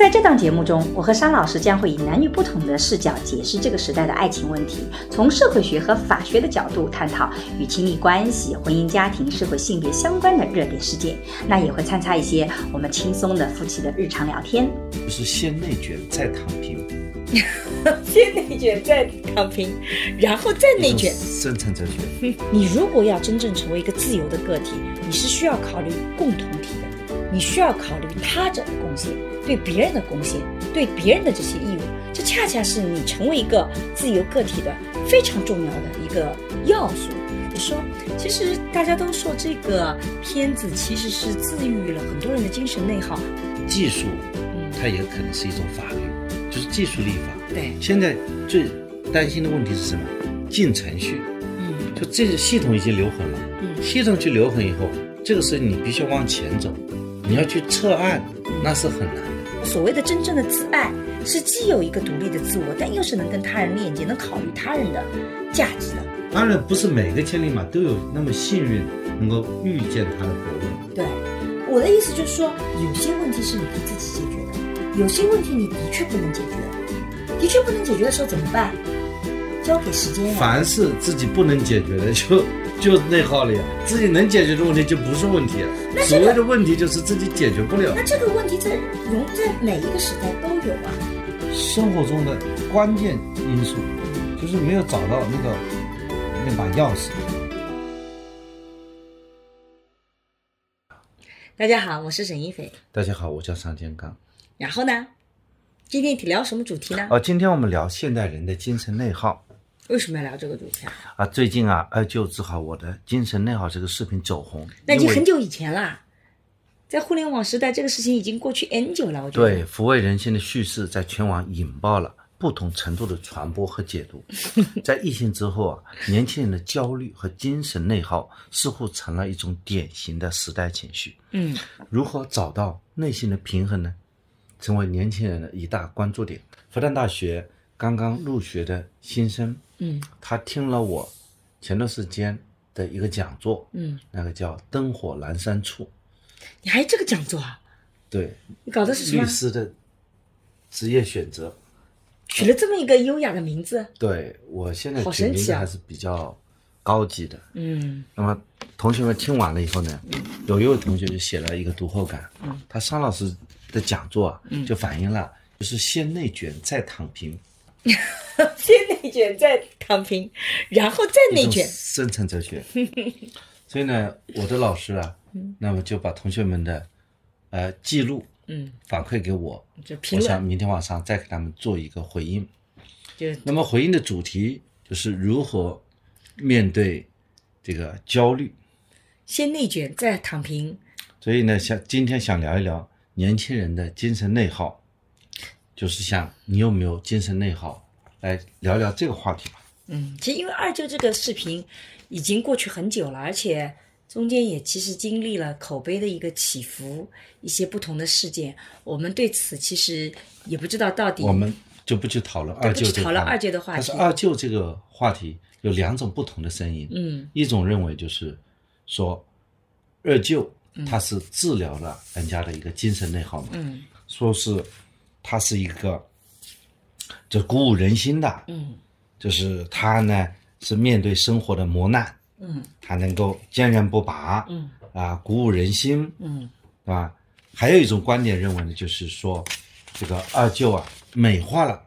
在这档节目中，我和沙老师将会以男女不同的视角解释这个时代的爱情问题，从社会学和法学的角度探讨与亲密关系、婚姻家庭、社会性别相关的热点事件。那也会参差一些我们轻松的夫妻的日常聊天。就是先内卷再躺平，先内卷再躺平，然后再内卷。生存哲学。你如果要真正成为一个自由的个体，你是需要考虑共同体的，你需要考虑他者的贡献。对别人的贡献，对别人的这些义务，这恰恰是你成为一个自由个体的非常重要的一个要素。你说，其实大家都说这个片子其实是治愈了很多人的精神内耗。技术，嗯，它也可能是一种法律，就是技术立法。对，现在最担心的问题是什么？进程序。嗯，就这个系统已经留痕了。嗯，系统去留痕以后，这个时候你必须往前走，你要去测案，那是很难的。所谓的真正的自爱，是既有一个独立的自我，但又是能跟他人链接、能考虑他人的价值的。当然，不是每个千里马都有那么幸运，能够遇见他的伯乐。对，我的意思就是说，有些问题是你可以自己解决的，有些问题你的确不能解决，的确不能解决的时候怎么办？交给时间呀。凡是自己不能解决的，就。就内耗了呀，自己能解决的问题就不是问题，所谓的问题就是自己解决不了。那这个问题在容在每一个时代都有啊。生活中的关键因素就是没有找到那个那把钥匙。大家好，我是沈一斐。大家好，我叫尚天刚。然后呢，今天聊什么主题呢？哦，今天我们聊现代人的精神内耗。为什么要聊这个主题啊？啊，最近啊，二舅治好我的精神内耗这个视频走红，那已经很久以前了，在互联网时代，这个事情已经过去 N 久了。我觉得对抚慰人心的叙事在全网引爆了不同程度的传播和解读。在疫情之后啊，年轻人的焦虑和精神内耗似乎成了一种典型的时代情绪。嗯，如何找到内心的平衡呢？成为年轻人的一大关注点。复旦大学刚刚入学的新生。嗯，他听了我前段时间的一个讲座，嗯，那个叫《灯火阑珊处》，你还这个讲座啊？对，你搞的是什么？律师的职业选择，取了这么一个优雅的名字。对我现在取名字还是比较高级的。嗯，那么同学们听完了以后呢，有一位同学就写了一个读后感，嗯，他商老师的讲座就反映了，就是先内卷再躺平。先内卷再躺平，然后再内卷，生存哲学。所以呢，我的老师啊，那么就把同学们的呃记录，嗯，反馈给我，就我想明天晚上再给他们做一个回应。就那么回应的主题就是如何面对这个焦虑。先内卷再躺平。所以呢，想今天想聊一聊年轻人的精神内耗。就是想你有没有精神内耗，来聊聊这个话题吧。嗯，其实因为二舅这个视频已经过去很久了，而且中间也其实经历了口碑的一个起伏，一些不同的事件，我们对此其实也不知道到底。我们就不去讨论二舅这个。讨论二舅的话题。但是二舅这个话题有两种不同的声音。嗯。一种认为就是说，二舅他是治疗了人家的一个精神内耗嘛。嗯。说是。他是一个，就鼓舞人心的，嗯，就是他呢是面对生活的磨难，嗯，他能够坚韧不拔，嗯，啊，鼓舞人心，嗯，对吧？还有一种观点认为呢，就是说，这个二舅啊美化了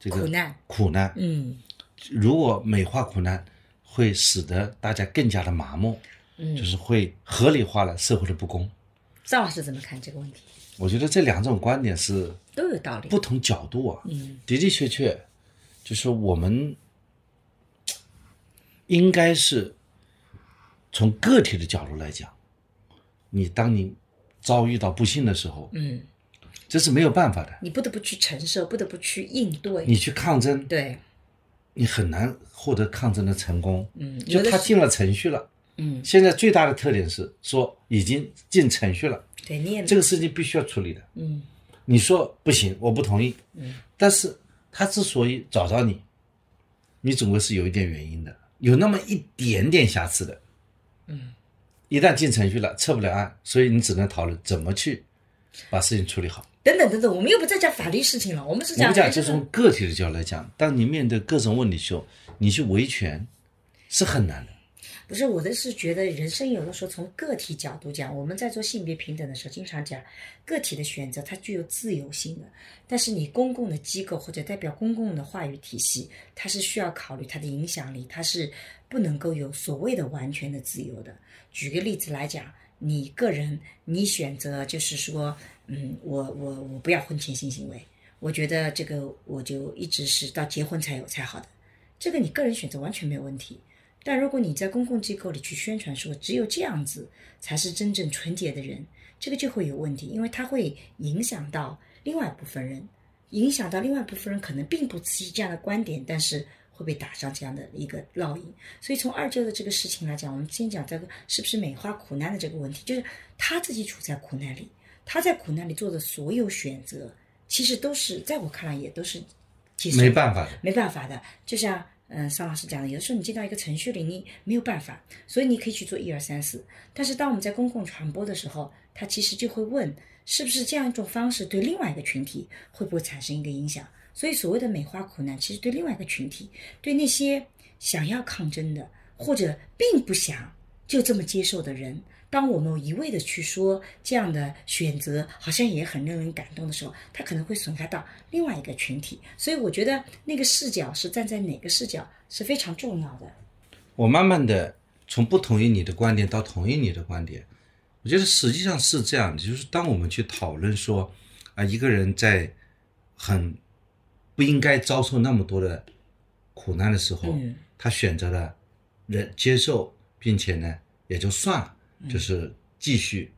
这个苦难，苦难，嗯，如果美化苦难，会使得大家更加的麻木，嗯，就是会合理化了社会的不公。赵老师怎么看这个问题？我觉得这两种观点是都有道理，不同角度啊，嗯，的的确确，就是我们应该是从个体的角度来讲，你当你遭遇到不幸的时候，嗯，这是没有办法的。你不得不去承受，不得不去应对。你去抗争，对，你很难获得抗争的成功。嗯就他进了程序了。嗯，现在最大的特点是说已经进程序了，对，你也这个事情必须要处理的。嗯你说不行，我不同意。嗯，但是他之所以找到你，你总归是有一点原因的，有那么一点点瑕疵的。嗯，一旦进程序了，撤不了案，所以你只能讨论怎么去把事情处理好。等等等等，我们又不在讲法律事情了，我们是讲我们讲，就从个体的角度来讲，当你面对各种问题时候，你去维权是很难的。不是我的是觉得人生有的时候从个体角度讲，我们在做性别平等的时候，经常讲个体的选择它具有自由性的，但是你公共的机构或者代表公共的话语体系，它是需要考虑它的影响力，它是不能够有所谓的完全的自由的。举个例子来讲，你个人你选择就是说，嗯，我我我不要婚前性行为，我觉得这个我就一直是到结婚才有才好的，这个你个人选择完全没有问题。但如果你在公共机构里去宣传说只有这样子才是真正纯洁的人，这个就会有问题，因为它会影响到另外一部分人，影响到另外一部分人可能并不持这样的观点，但是会被打上这样的一个烙印。所以从二舅的这个事情来讲，我们先讲这个是不是美化苦难的这个问题，就是他自己处在苦难里，他在苦难里做的所有选择，其实都是在我看来也都是没办法的，没办法的，就像嗯邵老师讲的，有的时候你进到一个程序里，你没有办法，所以你可以去做一二三四。但是当我们在公共传播的时候，他其实就会问，是不是这样一种方式对另外一个群体会不会产生一个影响？所以所谓的美化苦难，其实对另外一个群体，对那些想要抗争的或者并不想就这么接受的人，当我们一味的去说这样的选择好像也很令人感动的时候，他可能会损害到另外一个群体。所以我觉得那个视角是站在哪个视角是非常重要的。我慢慢的从不同意你的观点到同意你的观点，我觉得实际上是这样的，就是当我们去讨论说啊，一个人在很不应该遭受那么多的苦难的时候，嗯他选择了人接受，并且呢也就算了，就是继续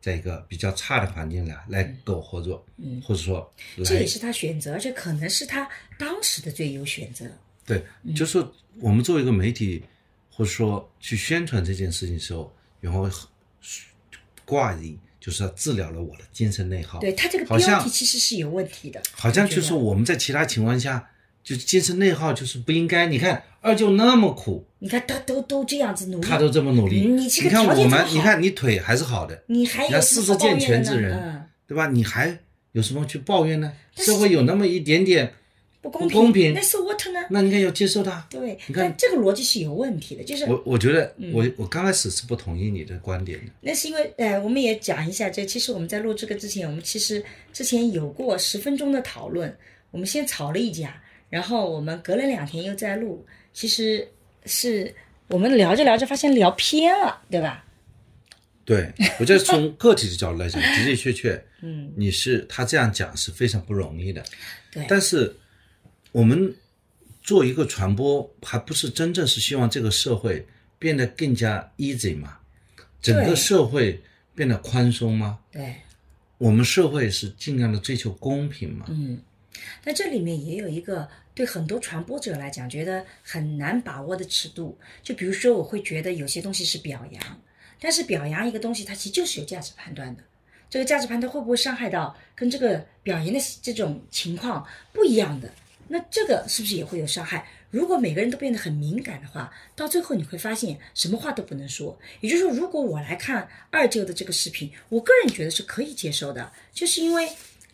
在一个比较差的环境来来苟合作，嗯。或者说这也是他选择，而且可能是他当时的最优选择。对，就是我们作为一个媒体，或者说去宣传这件事情的时候，然后挂以就是要治疗了我的精神内耗。对他这个标题其实是有问题的，好像就是我们在其他情况下，就是精神内耗就是不应该。你看二舅那么苦，你看他都都这样子努力，他都这么努力，你这个看我们，你看你腿还是好的，你还有你四肢健全之人，嗯对吧？你还有什么去抱怨呢？社会有那么一点点不不公平那是 what 呢？那你应该要接受它。对，你看这个逻辑是有问题的，就是我我觉得嗯我我刚开始是不同意你的观点的。那是因为，呃，我们也讲一下，这其实我们在录这个之前，我们其实之前有过十分钟的讨论，我们先吵了一架，然后我们隔了两天又在录，其实是我们聊着聊着发现聊偏了，对吧？对，我觉得从个体的角度来讲，的的确确，嗯，你是他这样讲是非常不容易的。对，但是我们做一个传播，还不是真正是希望这个社会变得更加 easy 嘛？整个社会变得宽松吗？对，我们社会是尽量的追求公平嘛？嗯，那这里面也有一个对很多传播者来讲觉得很难把握的尺度，就比如说，我会觉得有些东西是表扬，但是表扬一个东西，它其实就是有价值判断的。这个价值判断会不会伤害到跟这个表扬的这种情况不一样的？那这个是不是也会有伤害？如果每个人都变得很敏感的话，到最后你会发现什么话都不能说。也就是说，如果我来看二舅的这个视频，我个人觉得是可以接受的，就是因为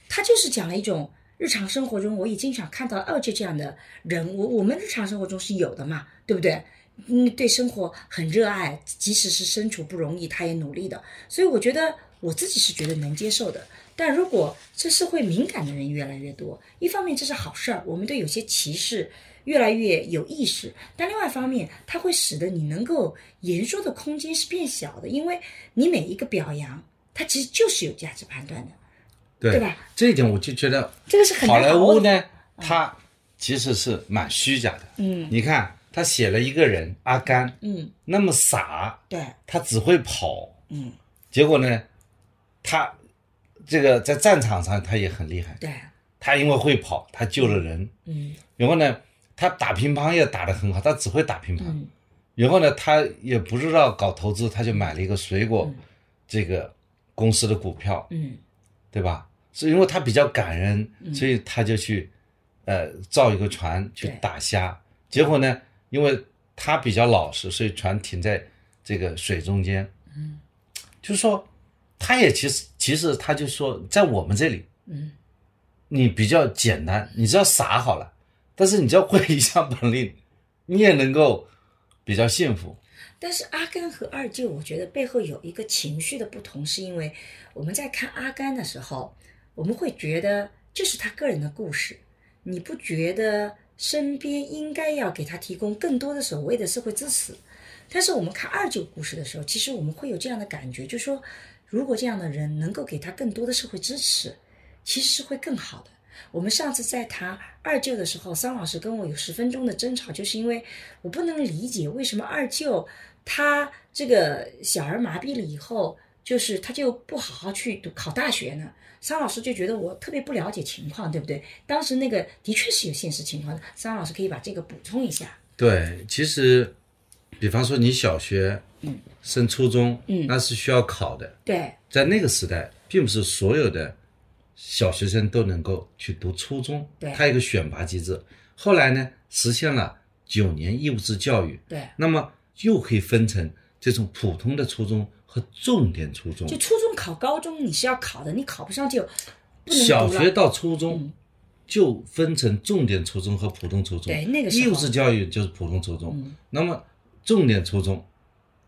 他就是讲了一种日常生活中我也经常看到二舅这样的人，我我们日常生活中是有的嘛，对不对？嗯，对生活很热爱，即使是身处不容易，他也努力的。所以我觉得我自己是觉得能接受的。但如果这社会敏感的人越来越多，一方面这是好事儿，我们对有些歧视越来越有意识；但另外一方面，它会使得你能够言说的空间是变小的，因为你每一个表扬，它其实就是有价值判断的，对对吧？这一点我就觉得这个是很好莱。坞呢，它其实是蛮虚假的。嗯。你看他写了一个人阿甘嗯，那么傻，对，他只会跑，嗯。结果呢，他这个在战场上他也很厉害，对，他因为会跑，他救了人。嗯。然后呢，他打乒乓也打得很好，他只会打乒乓。嗯。然后呢，他也不知道搞投资，他就买了一个水果嗯。这个公司的股票，嗯对吧？是因为他比较感人，所以他就去呃造一个船去打虾。结果呢，因为他比较老实，所以船停在这个水中间。嗯，就是说，他也其实其实他就说，在我们这里，嗯你比较简单，你只要傻好了，但是你只要会一项本领，你也能够比较幸福。但是阿甘和二舅，我觉得背后有一个情绪的不同，是因为我们在看阿甘的时候，我们会觉得这是他个人的故事，你不觉得身边应该要给他提供更多的所谓的社会支持？但是我们看二舅故事的时候，其实我们会有这样的感觉，就是说，如果这样的人能够给他更多的社会支持，其实是会更好的。我们上次在谈二舅的时候，桑老师跟我有十分钟的争吵，就是因为我不能理解为什么二舅他这个小儿麻痹了以后，就是他就不好好去读考大学呢？桑老师就觉得我特别不了解情况，对不对？当时那个的确是有现实情况的，桑老师可以把这个补充一下。对，其实，比方说你小学，嗯，升初中，嗯那是需要考的。对，在那个时代，并不是所有的小学生都能够去读初中，对它有一个选拔机制。后来呢，实现了九年义务制教育，对，那么又可以分成这种普通的初中和重点初中就。初中考高中你是要考的，你考不上就小学到初中嗯就分成重点初中和普通初中。对那个时候义务制教育就是普通初中。嗯那么重点初中，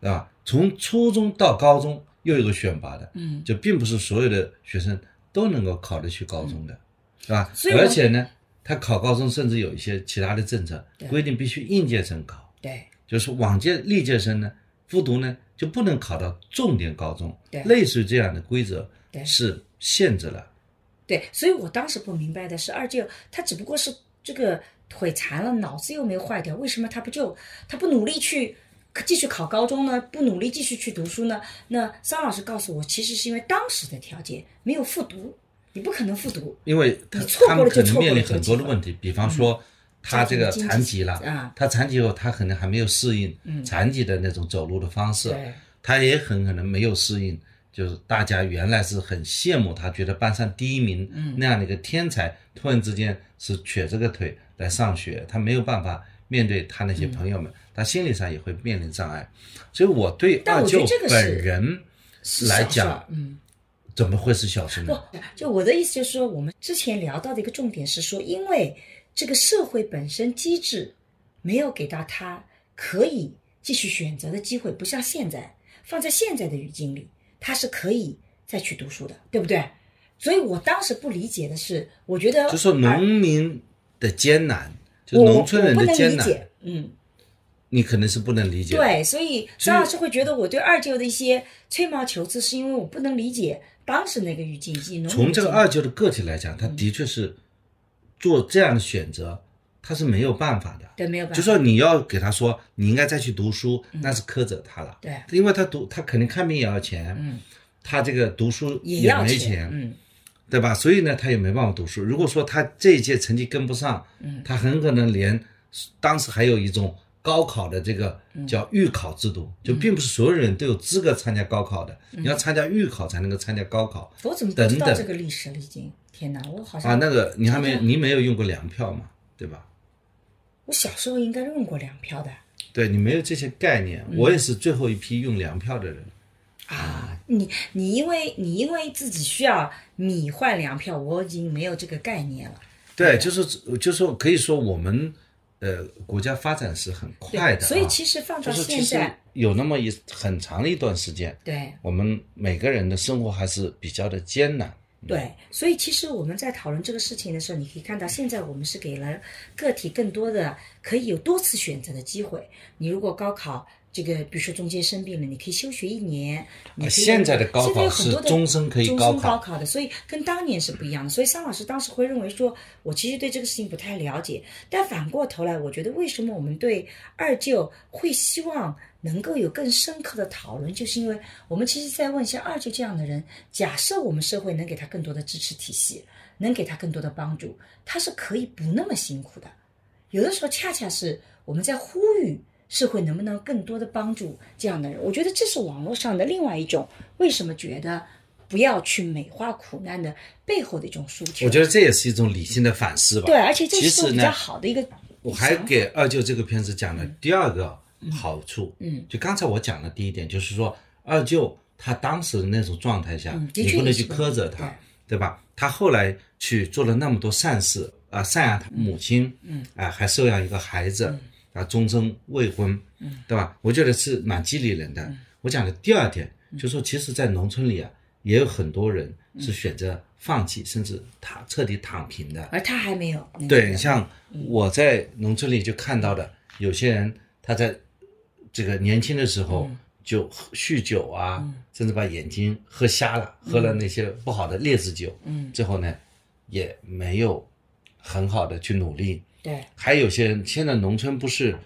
对吧？从初中到高中又有个选拔的，嗯就并不是所有的学生都能够考得去高中的，是吧？而且呢，他考高中甚至有一些其他的政策规定，必须应届生考，对就是往届历届生呢复读呢就不能考到重点高中对，类似于这样的规则是限制了。对，所以我当时不明白的是，二舅他只不过是这个腿残了，脑子又没有坏掉，为什么他不就他不努力去继续考高中呢？不努力继续去读书呢？那桑老师告诉我，其实是因为当时的条件没有复读，你不可能复读。因为他你错过了就错过可能面临了很多的问题，比方说他这个残疾了啊。他残疾后他可能还没有适应嗯。残疾的那种走路的方式，对。他也很可能没有适应，就是大家原来是很羡慕他，觉得班上第一名嗯。那样的一个天才，突然之间是瘸着个腿来上学，他没有办法面对他那些朋友们，他心理上也会面临障碍，所以我对二舅本人来讲，嗯。怎么会是小事不呢？，就我的意思就是说，我们之前聊到的一个重点是说，因为这个社会本身机制没有给到他可以继续选择的机会，不像现在放在现在的语境里，他是可以再去读书的，对不对？所以我当时不理解的是，我觉得就说农民的艰难，就农村人的艰难，嗯，你可能是不能理解。，对，所以张老师会觉得我对二舅的一些吹毛求疵，是因为我不能理解当时那个语境从这个二舅的个体来讲，他的确是做这样的选择，他是没有办法的。对没有办法，就说你要给他说你应该再去读书，那是苛责他了。对，因为他读他肯定看病也要钱，嗯，他这个读书也没钱，嗯。对吧？所以呢，他也没办法读书。如果说他这一届成绩跟不上，嗯他很可能连当时还有一种高考的这个嗯叫预考制度，就并不是所有人都有资格参加高考的，你要参加预考才能够参加高考我怎么不知道这个历史了？已经，天哪，我好像啊。那个你还没你没有用过粮票嘛，对吧？我小时候应该用过粮票的对你没有这些概念，嗯我也是最后一批用粮票的人。啊。你你因为你因为自己需要米换粮票，我已经没有这个概念了。对，就是就是说，可以说我们呃国家发展是很快的、啊，所以其实放到现在，有那么一很长的一段时间，对我们每个人的生活还是比较的艰难。对，所以其实我们在讨论这个事情的时候，你可以看到，现在我们是给了个体更多的可以有多次选择的机会。你如果高考这个比如说中间生病了，你可以休学一年。你现在的高考是终身可以终身高考高考的，所以跟当年是不一样的。所以桑老师当时会认为说，我其实对这个事情不太了解，但反过头来，我觉得为什么我们对二舅会希望能够有更深刻的讨论，就是因为我们其实在问像二舅这样的人，假设我们社会能给他更多的支持体系，能给他更多的帮助，他是可以不那么辛苦的。有的时候恰恰是我们在呼吁社会能不能更多的帮助这样的人。我觉得这是网络上的另外一种为什么觉得不要去美化苦难的背后的一种诉求。我觉得这也是一种理性的反思吧。对，而且这其实是比较呢，好的一个。我还给二舅这个片子讲了第二个好处，嗯，就刚才我讲的第一点，就是说二舅他当时的那种状态下，嗯你不能去苛责他，对吧？他后来去做了那么多善事啊、赡养他母亲，嗯，啊、还收养一个孩子，啊，终身未婚，嗯，对吧？我觉得是蛮激励人的。嗯我讲的第二点，就是说，其实，在农村里啊，也有很多人嗯是选择放弃，甚至躺彻底躺平的。而他还没有那个对，像我在农村里就看到的，有些人他在这个年轻的时候就酗酒啊，甚至把眼睛喝瞎了，喝了那些不好的劣质酒，嗯，最后呢也没有很好的去努力。对。还有些人现在农村不是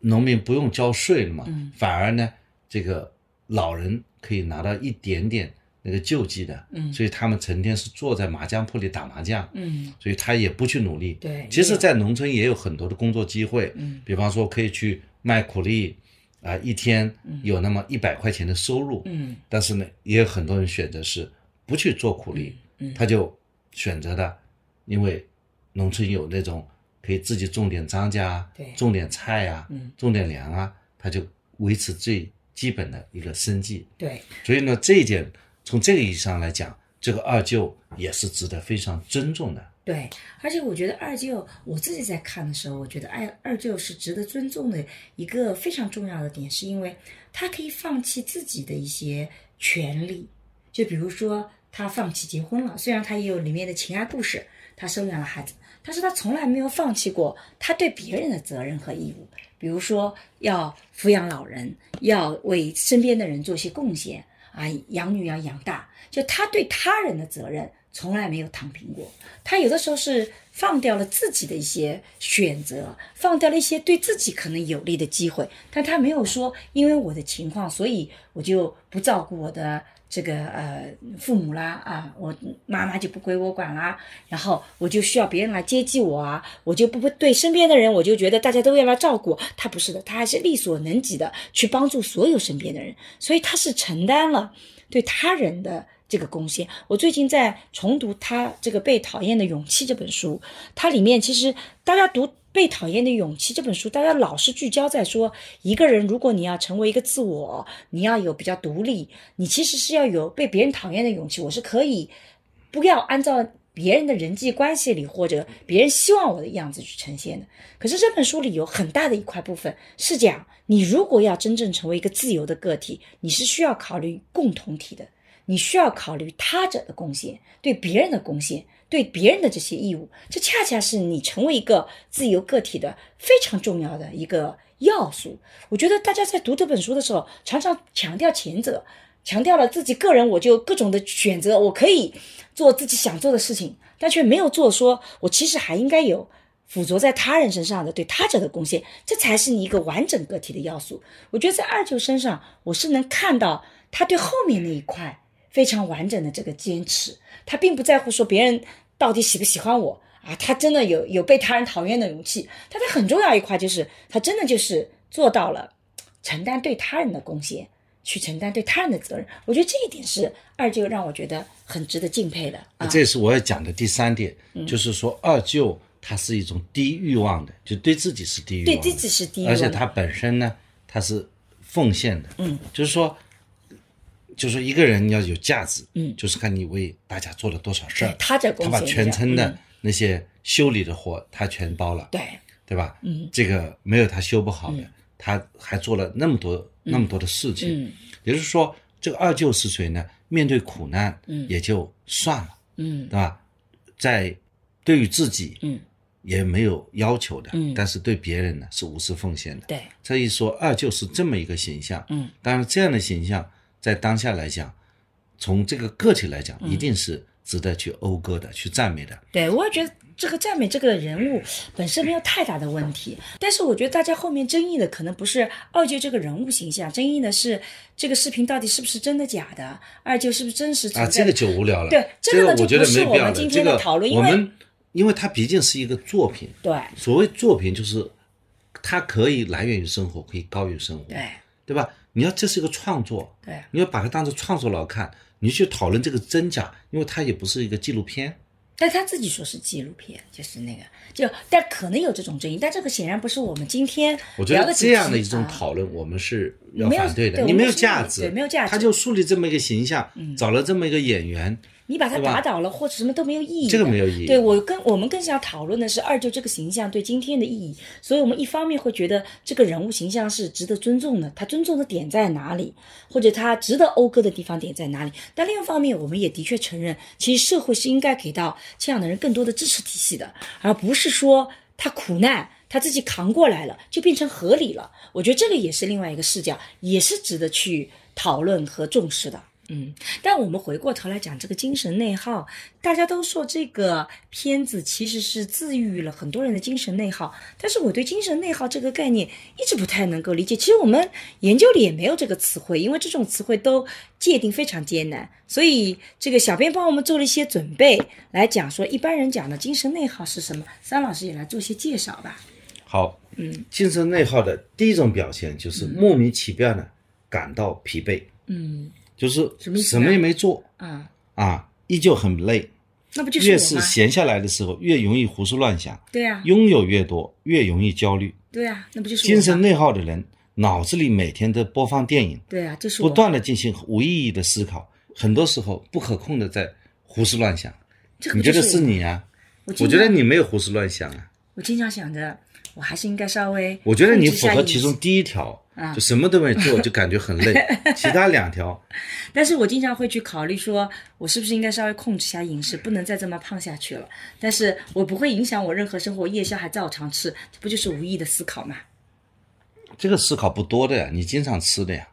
农民不用交税了嘛，嗯。反而呢这个老人可以拿到一点点那个救济的，嗯。所以他们成天是坐在麻将铺里打麻将，嗯。所以他也不去努力。对其实，在农村也有很多的工作机会，嗯。比方说可以去卖苦力，啊、一天有那么一百块钱的收入，嗯。但是呢，也有很多人选择是不去做苦力，嗯。嗯。他就选择的，因为农村有那种可以自己种点庄稼种点菜啊，嗯种点粮啊，他就维持最基本的一个生计。对所以呢，这一点从这个意义上来讲，这个二舅也是值得非常尊重的。对，而且我觉得二舅，我自己在看的时候，我觉得二二舅是值得尊重的一个非常重要的点，是因为他可以放弃自己的一些权利，就比如说他放弃结婚了，虽然他也有里面的情爱故事，他收养了孩子，但是他从来没有放弃过他对别人的责任和义务，比如说要抚养老人，要为身边的人做些贡献啊，养女要养大，就他对他人的责任从来没有躺平过。他有的时候是放掉了自己的一些选择，放掉了一些对自己可能有利的机会，但他没有说因为我的情况，所以我就不照顾我的这个呃父母啦啊，我妈妈就不归我管啦，然后我就需要别人来接济我啊，我就不会对身边的人，我就觉得大家都要来照顾，他不是的，他还是力所能及的去帮助所有身边的人，所以他是承担了对他人的。这个贡献，我最近在重读他这个《被讨厌的勇气》这本书，它里面其实大家读《被讨厌的勇气》这本书，大家老是聚焦在说，一个人如果你要成为一个自我，你要有比较独立，你其实是要有被别人讨厌的勇气。我是可以不要按照别人的人际关系里或者别人希望我的样子去呈现的。可是这本书里有很大的一块部分是讲，你如果要真正成为一个自由的个体，你是需要考虑共同体的。你需要考虑他者的贡献，对别人的贡献，对别人的这些义务，这恰恰是你成为一个自由个体的非常重要的一个要素。我觉得大家在读这本书的时候，常常强调前者，强调了自己个人，我就各种的选择，我可以做自己想做的事情，但却没有做说我其实还应该有附着在他人身上的对他者的贡献，这才是你一个完整个体的要素。我觉得在二舅身上，我是能看到他对后面那一块。非常完整的这个坚持，他并不在乎说别人到底喜不喜欢我啊，他真的有有被他人讨厌的勇气，但他很重要一块就是他真的就是做到了承担对他人的贡献，去承担对他人的责任。我觉得这一点是二舅让我觉得很值得敬佩的啊。这也是我要讲的第三点，嗯就是说二舅他是一种低欲望的，就对自己是低欲望的，对自己是低欲望的而且他本身呢，他是奉献的，嗯，就是说。就是，一个人要有价值，嗯就是看你为大家做了多少事儿。他在他把全村的嗯那些修理的活，他全包了，对对吧？嗯，这个没有他修不好的，他还做了那么多那么多的事情。嗯也就是说，这个二舅是谁呢？面对苦难，嗯也就算了，嗯对吧？在对于自己，嗯也没有要求的，嗯但是对别人呢是无私奉献的。对，这一说二舅是这么一个形象，嗯，当然这样的形象在当下来讲，从这个个体来讲，嗯一定是值得去讴歌的、去赞美的。对，我也觉得这个赞美这个人物本身没有太大的问题，但是我觉得大家后面争议的可能不是二舅这个人物形象，争议的是这个视频到底是不是真的假的，二舅是不是真实存啊，在啊？这个就无聊了。对这这个呢我觉得没必要的。我们今天这个的讨论因为我们因为它毕竟是一个作品，对所谓作品就是它可以来源于生活，可以高于生活，对对吧？你要这是一个创作，对你要把它当做创作来看，你去讨论这个真假，因为它也不是一个纪录片。但他自己说是纪录片，就是那个，就但可能有这种争议，但这个显然不是我们今天我觉得这样的一种啊讨论，我们是要反对的。对你没有价值，对没有价值嗯他就树立这么一个形象，找了这么一个演员，你把他打倒了或者什么都没有意义的，这个没有意义对我跟我们更想讨论的是二舅这个形象对今天的意义，所以我们一方面会觉得这个人物形象是值得尊重的，他尊重的点在哪里，或者他值得讴歌的地方点在哪里。但另一方面，我们也的确承认，其实社会是应该给到这样的人更多的支持体系的，而不是说他苦难。他自己扛过来了，就变成合理了。我觉得这个也是另外一个视角，也是值得去讨论和重视的。嗯，但我们回过头来讲这个精神内耗，大家都说这个片子其实是治愈了很多人的精神内耗，但是我对精神内耗这个概念一直不太能够理解。其实我们研究里也没有这个词汇，因为这种词汇都界定非常艰难，所以这个小编帮我们做了一些准备来讲说一般人讲的精神内耗是什么。三老师也来做些介绍吧。好，嗯，精神内耗的第一种表现就是莫名其妙的感到疲惫，嗯就是什么也没做啊，啊，依旧很累。那不就是越？是闲下来的时候，越容易胡思乱想，对啊，拥有越多，越容易焦虑。对啊，那不就是精神内耗的人，脑子里每天都播放电影，对啊，就是不断的进行无意义的思考，很多时候不可控的在胡思乱想。这个你觉得是你啊？我我觉得你没有胡思乱想啊。我经常想着，我还是应该稍微我觉得你符合其中第一条啊，就什么都没做，就感觉很累。其他两条，但是我经常会去考虑说，我是不是应该稍微控制一下饮食，不能再这么胖下去了。但是我不会影响我任何生活，夜宵还照常吃，这不就是无意的思考吗？这个思考不多的呀，你经常吃的呀，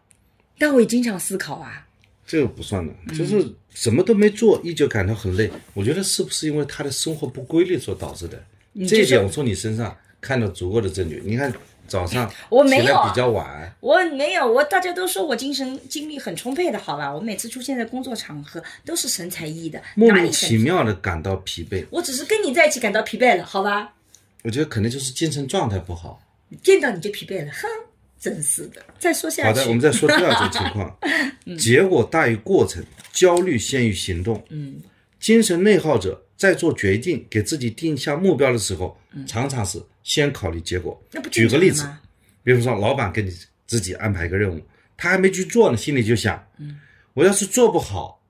但我也经常思考啊，这个不算的，嗯就是什么都没做，依旧感到很累。我觉得是不是因为他的生活不规律所导致的？这一点我从你身上看到足够的证据。你看早上 我没有比较晚，我没有，我大家都说我精神精力很充沛的，好吧？我每次出现在工作场合都是神采奕奕的，莫？名其妙的感到疲惫。我只是跟你在一起感到疲惫了，好吧？我觉得可能就是精神状态不好。见到你就疲惫了，哼，真是的。再说下去，好的，我们再说第二种情况，结果大于过程，焦虑先于行动。嗯，精神内耗者在做决定、给自己定下目标的时候，嗯常常是先考虑结果。举个例子比如说老板给你自己安排一个任务，他还没去做呢，心里就想，嗯我要是做不好，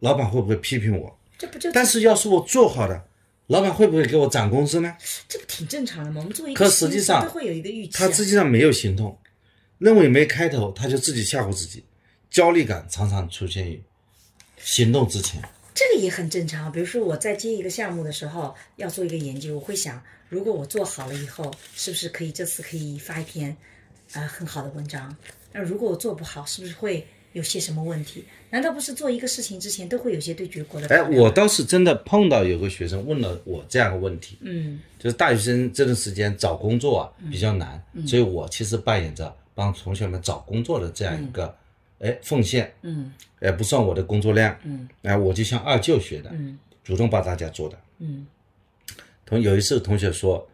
老板会不会批评我？这不就但是要是我做好了，老板会不会给我涨工资呢？这不挺正常的吗？我们作为一个可实际上都会有一个预期、啊，他实际上没有行动，认为没开头，他就自己吓唬自己，焦虑感常常出现于行动之前。这个也很正常。比如说我在接一个项目的时候，要做一个研究，我会想，如果我做好了以后，是不是可以这次可以发一篇啊、呃很好的文章？那如果我做不好，是不是会有些什么问题？难道不是做一个事情之前都会有些对结果的考哎，我倒是真的碰到有个学生问了我这样的问题，嗯就是大学生这段时间找工作啊比较难，所以我其实扮演着帮同学们找工作的这样一个哎奉献，嗯哎不算我的工作量，嗯哎我就向二舅学的，嗯主动帮大家做的。嗯同有一次同学说，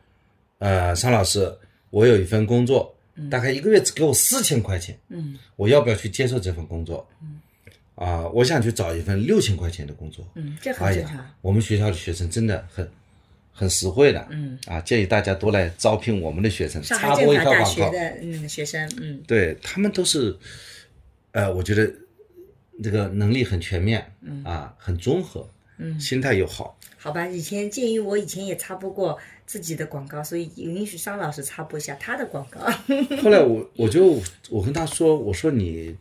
呃，尚老师，我有一份工作，大概一个月只给我四千块钱，嗯我要不要去接受这份工作？嗯啊、我想去找一份六千块钱的工作。嗯，这很哎正常。呀，我们学校的学生真的很很实惠的，嗯啊，建议大家多来招聘我们的学生，上插播一条广告。学的嗯学生，嗯对他们都是，呃，我觉得这个能力很全面，嗯啊，很综合，嗯，心态又好。好吧，以前鉴于我以前也插播过自己的广告，所以允许商老师插播一下他的广告。后来我我就我跟他说，我说你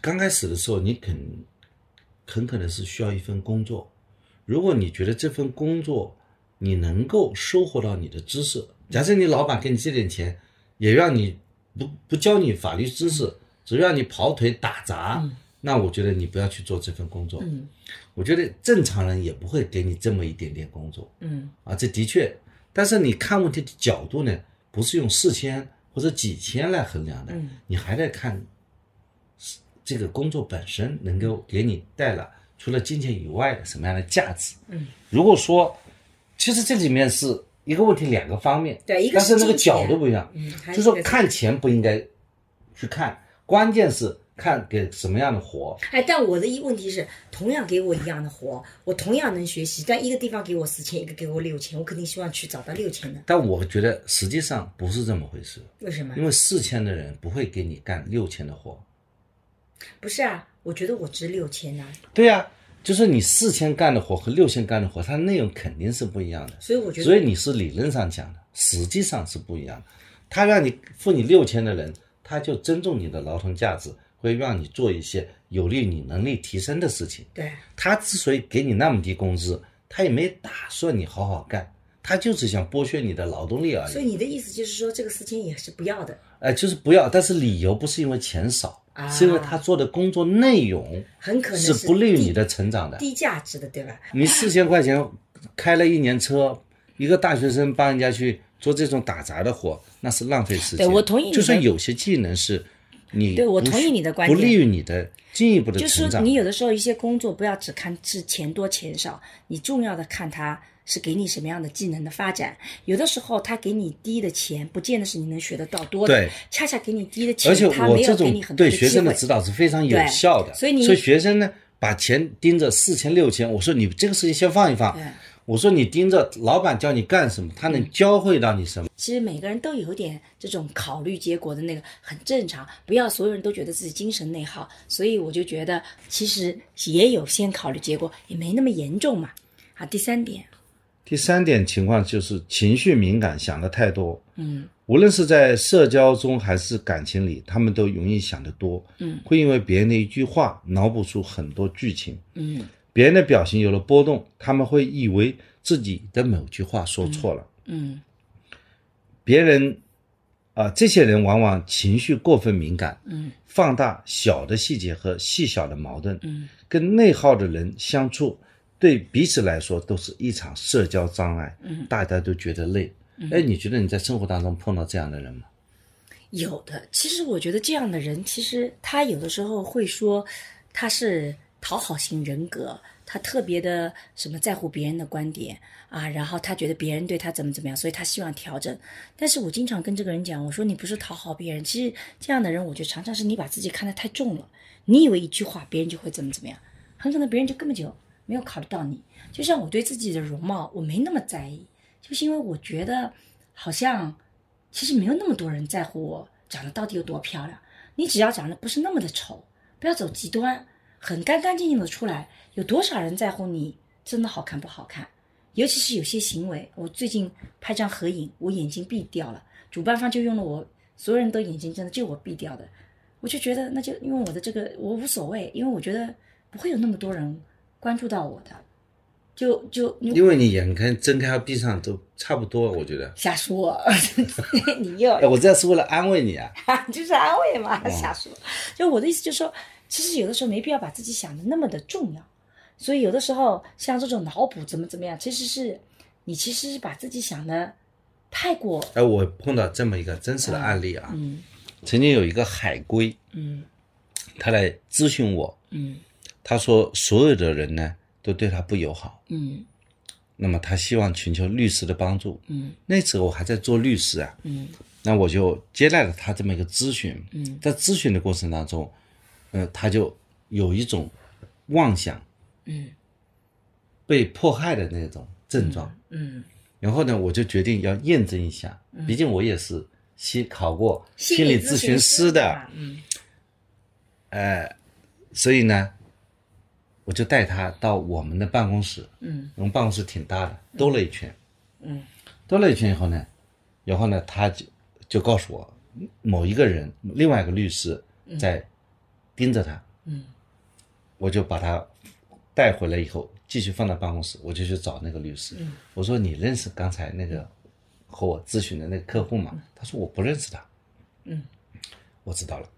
刚开始的时候，你肯很可能是需要一份工作，如果你觉得这份工作你能够收获到你的知识。假设你老板给你这点钱，也让你不不教你法律知识，只要你跑腿打杂，那我觉得你不要去做这份工作。嗯我觉得正常人也不会给你这么一点点工作嗯啊，这的确。但是你看问题的角度呢，不是用四千或者几千来衡量的，嗯你还得看是这个工作本身能够给你带来除了金钱以外的什么样的价值。嗯，如果说，其实这里面是一个问题两个方面，对一个但是那个角度不一样，就是说看钱不应该去看，关键是看给什么样的活。哎，但我的一问题是，同样给我一样的活，我同样能学习，但一个地方给我四千，一个给我六千，我肯定希望去找到六千的。但我觉得实际上不是这么回事，为什么？因为四千的人不会给你干六千的活。不是啊，我觉得我值六千呐，对呀、就是你四千干的活和六千干的活，它内容肯定是不一样的。所以我觉得，所以你是理论上讲的，实际上是不一样的。他让你付你六千的人，他就尊重你的劳动价值，会让你做一些有利于你能力提升的事情。对，他之所以给你那么低工资，他也没打算你好好干，他就是想剥削你的劳动力而已。所以你的意思就是说，这个四千也是不要的，呃，就是不要，但是理由不是因为钱少，啊是因为他做的工作内容很可能是不利于你的成长的。低价值的，对吧？你四千块钱开了一年车，一个大学生帮人家去做这种打杂的活，那是浪费时间。对我同意你的就是有些技能是你不对我同意你的观点。不利于你的进一步的就是成长。说你有的时候一些工作不要只看是钱多钱少，你重要的看它是给你什么样的技能的发展。有的时候他给你低的钱，不见得是你能学得到多的，对。恰恰给你低的钱，而且他没我这种对学生的指导是非常有效的，所以你学生呢把钱盯着四千六千，我说你这个事情先放一放。对，我说你盯着老板教你干什么，他能教会到你什么。其实每个人都有点这种考虑结果的那个，很正常。不要所有人都觉得自己精神内耗，所以我就觉得其实也有先考虑结果，也没那么严重嘛。好，第三点，第三点情况就是情绪敏感，想的太多。嗯无论是在社交中还是感情里，他们都容易想得多，嗯，会因为别人的一句话脑补出很多剧情，嗯别人的表情有了波动，他们会以为自己的某句话说错了。嗯别人，啊、这些人往往情绪过分敏感，嗯放大小的细节和细小的矛盾，嗯跟内耗的人相处，对彼此来说都是一场社交障碍，嗯大家都觉得累。哎，你觉得你在生活当中碰到这样的人吗？有的，其实我觉得这样的人，其实他有的时候会说他是讨好型人格，他特别的什么在乎别人的观点啊，然后他觉得别人对他怎么怎么样，所以他希望调整。但是我经常跟这个人讲，我说你不是讨好别人，其实这样的人，我觉得常常是你把自己看得太重了，你以为一句话别人就会怎么怎么样，很可能别人就根本就没有考虑到你。就像我对自己的容貌，我没那么在意，就是因为我觉得好像。其实没有那么多人在乎我长得到底有多漂亮。你只要长得不是那么的丑，不要走极端，很干干净净的出来，有多少人在乎你真的好看不好看？尤其是有些行为，我最近拍张合影，我眼睛闭掉了，主办方就用了我所有人都眼睛真的就我闭掉的，我就觉得那就因为我的这个我无所谓，因为我觉得不会有那么多人关注到我的，就就因为你眼看睁开和闭上都差不多，我觉得。瞎说，你又哎，我这是为了安慰你啊。就是安慰嘛，瞎说。就我的意思就是说，其实有的时候没必要把自己想的那么的重要，所以有的时候像这种脑补怎么怎么样，其实是你其实是把自己想的太过，哎，我碰到这么一个真实的案例啊，嗯。曾经有一个海归，嗯他来咨询我，嗯。他说所有的人呢都对他不友好，嗯。那么他希望寻求律师的帮助。嗯。那时候我还在做律师啊，嗯。那我就接待了他这么一个咨询。嗯。在咨询的过程当中，呃，他就有一种妄想嗯。被迫害的那种症状。嗯，然后呢，我就决定要验证一下，毕竟我也是心考过心理理咨询师的，嘛，嗯。呃，所以呢，我就带他到我们的办公室，嗯我们办公室挺大的，兜了一圈，嗯。兜了一圈以后呢，然后呢，他就就告诉我，某一个人，另外一个律师在盯着他，嗯。我就把他带回来以后继续放到办公室，我就去找那个律师。嗯。我说：“你认识刚才那个和我咨询的那个客户吗？”他说：“我不认识他。”嗯，我知道了，